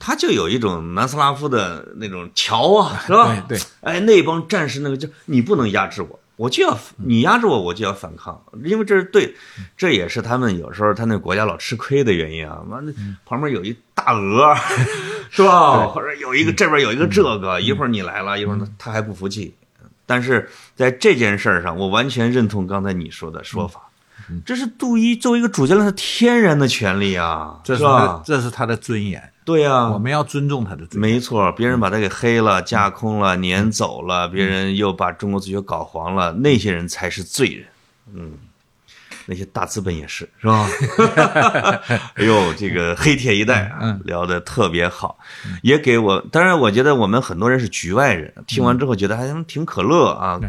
他就有一种南斯拉夫的那种桥啊，是吧？对对。哎，那帮战士那个就你不能压制我，我就要你压制我，我就要反抗，因为这是对，这也是他们有时候他那国家老吃亏的原因啊。完了，旁边有一大鹅，是吧？或者有一个这边有一个这个，一会儿你来了，一会儿呢他还不服气。但是在这件事儿上，我完全认同刚才你说的说法，这是杜伊作为一个主教练他天然的权利啊，这是？这是他的尊严，对呀、我们要尊重他的罪。没错，别人把他给黑了、架空了、撵走了，别人又把中国足球搞黄了，那些人才是罪人。嗯，那些大资本也是，是吧？哎呦，这个黑铁一代啊，聊得特别好，也给我。当然，我觉得我们很多人是局外人，听完之后觉得还挺可乐啊。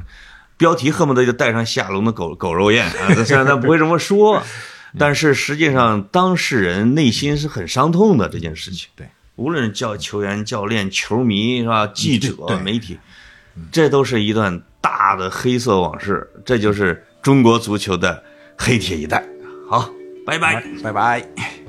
标题恨不得就带上下龙的狗狗肉宴啊，虽然他不会这么说，但是实际上当事人内心是很伤痛的这件事情。对，无论是教球员、教练、球迷是吧？记者、媒体，这都是一段大的黑色往事。这就是中国足球的黑铁一代。好，拜拜。拜拜。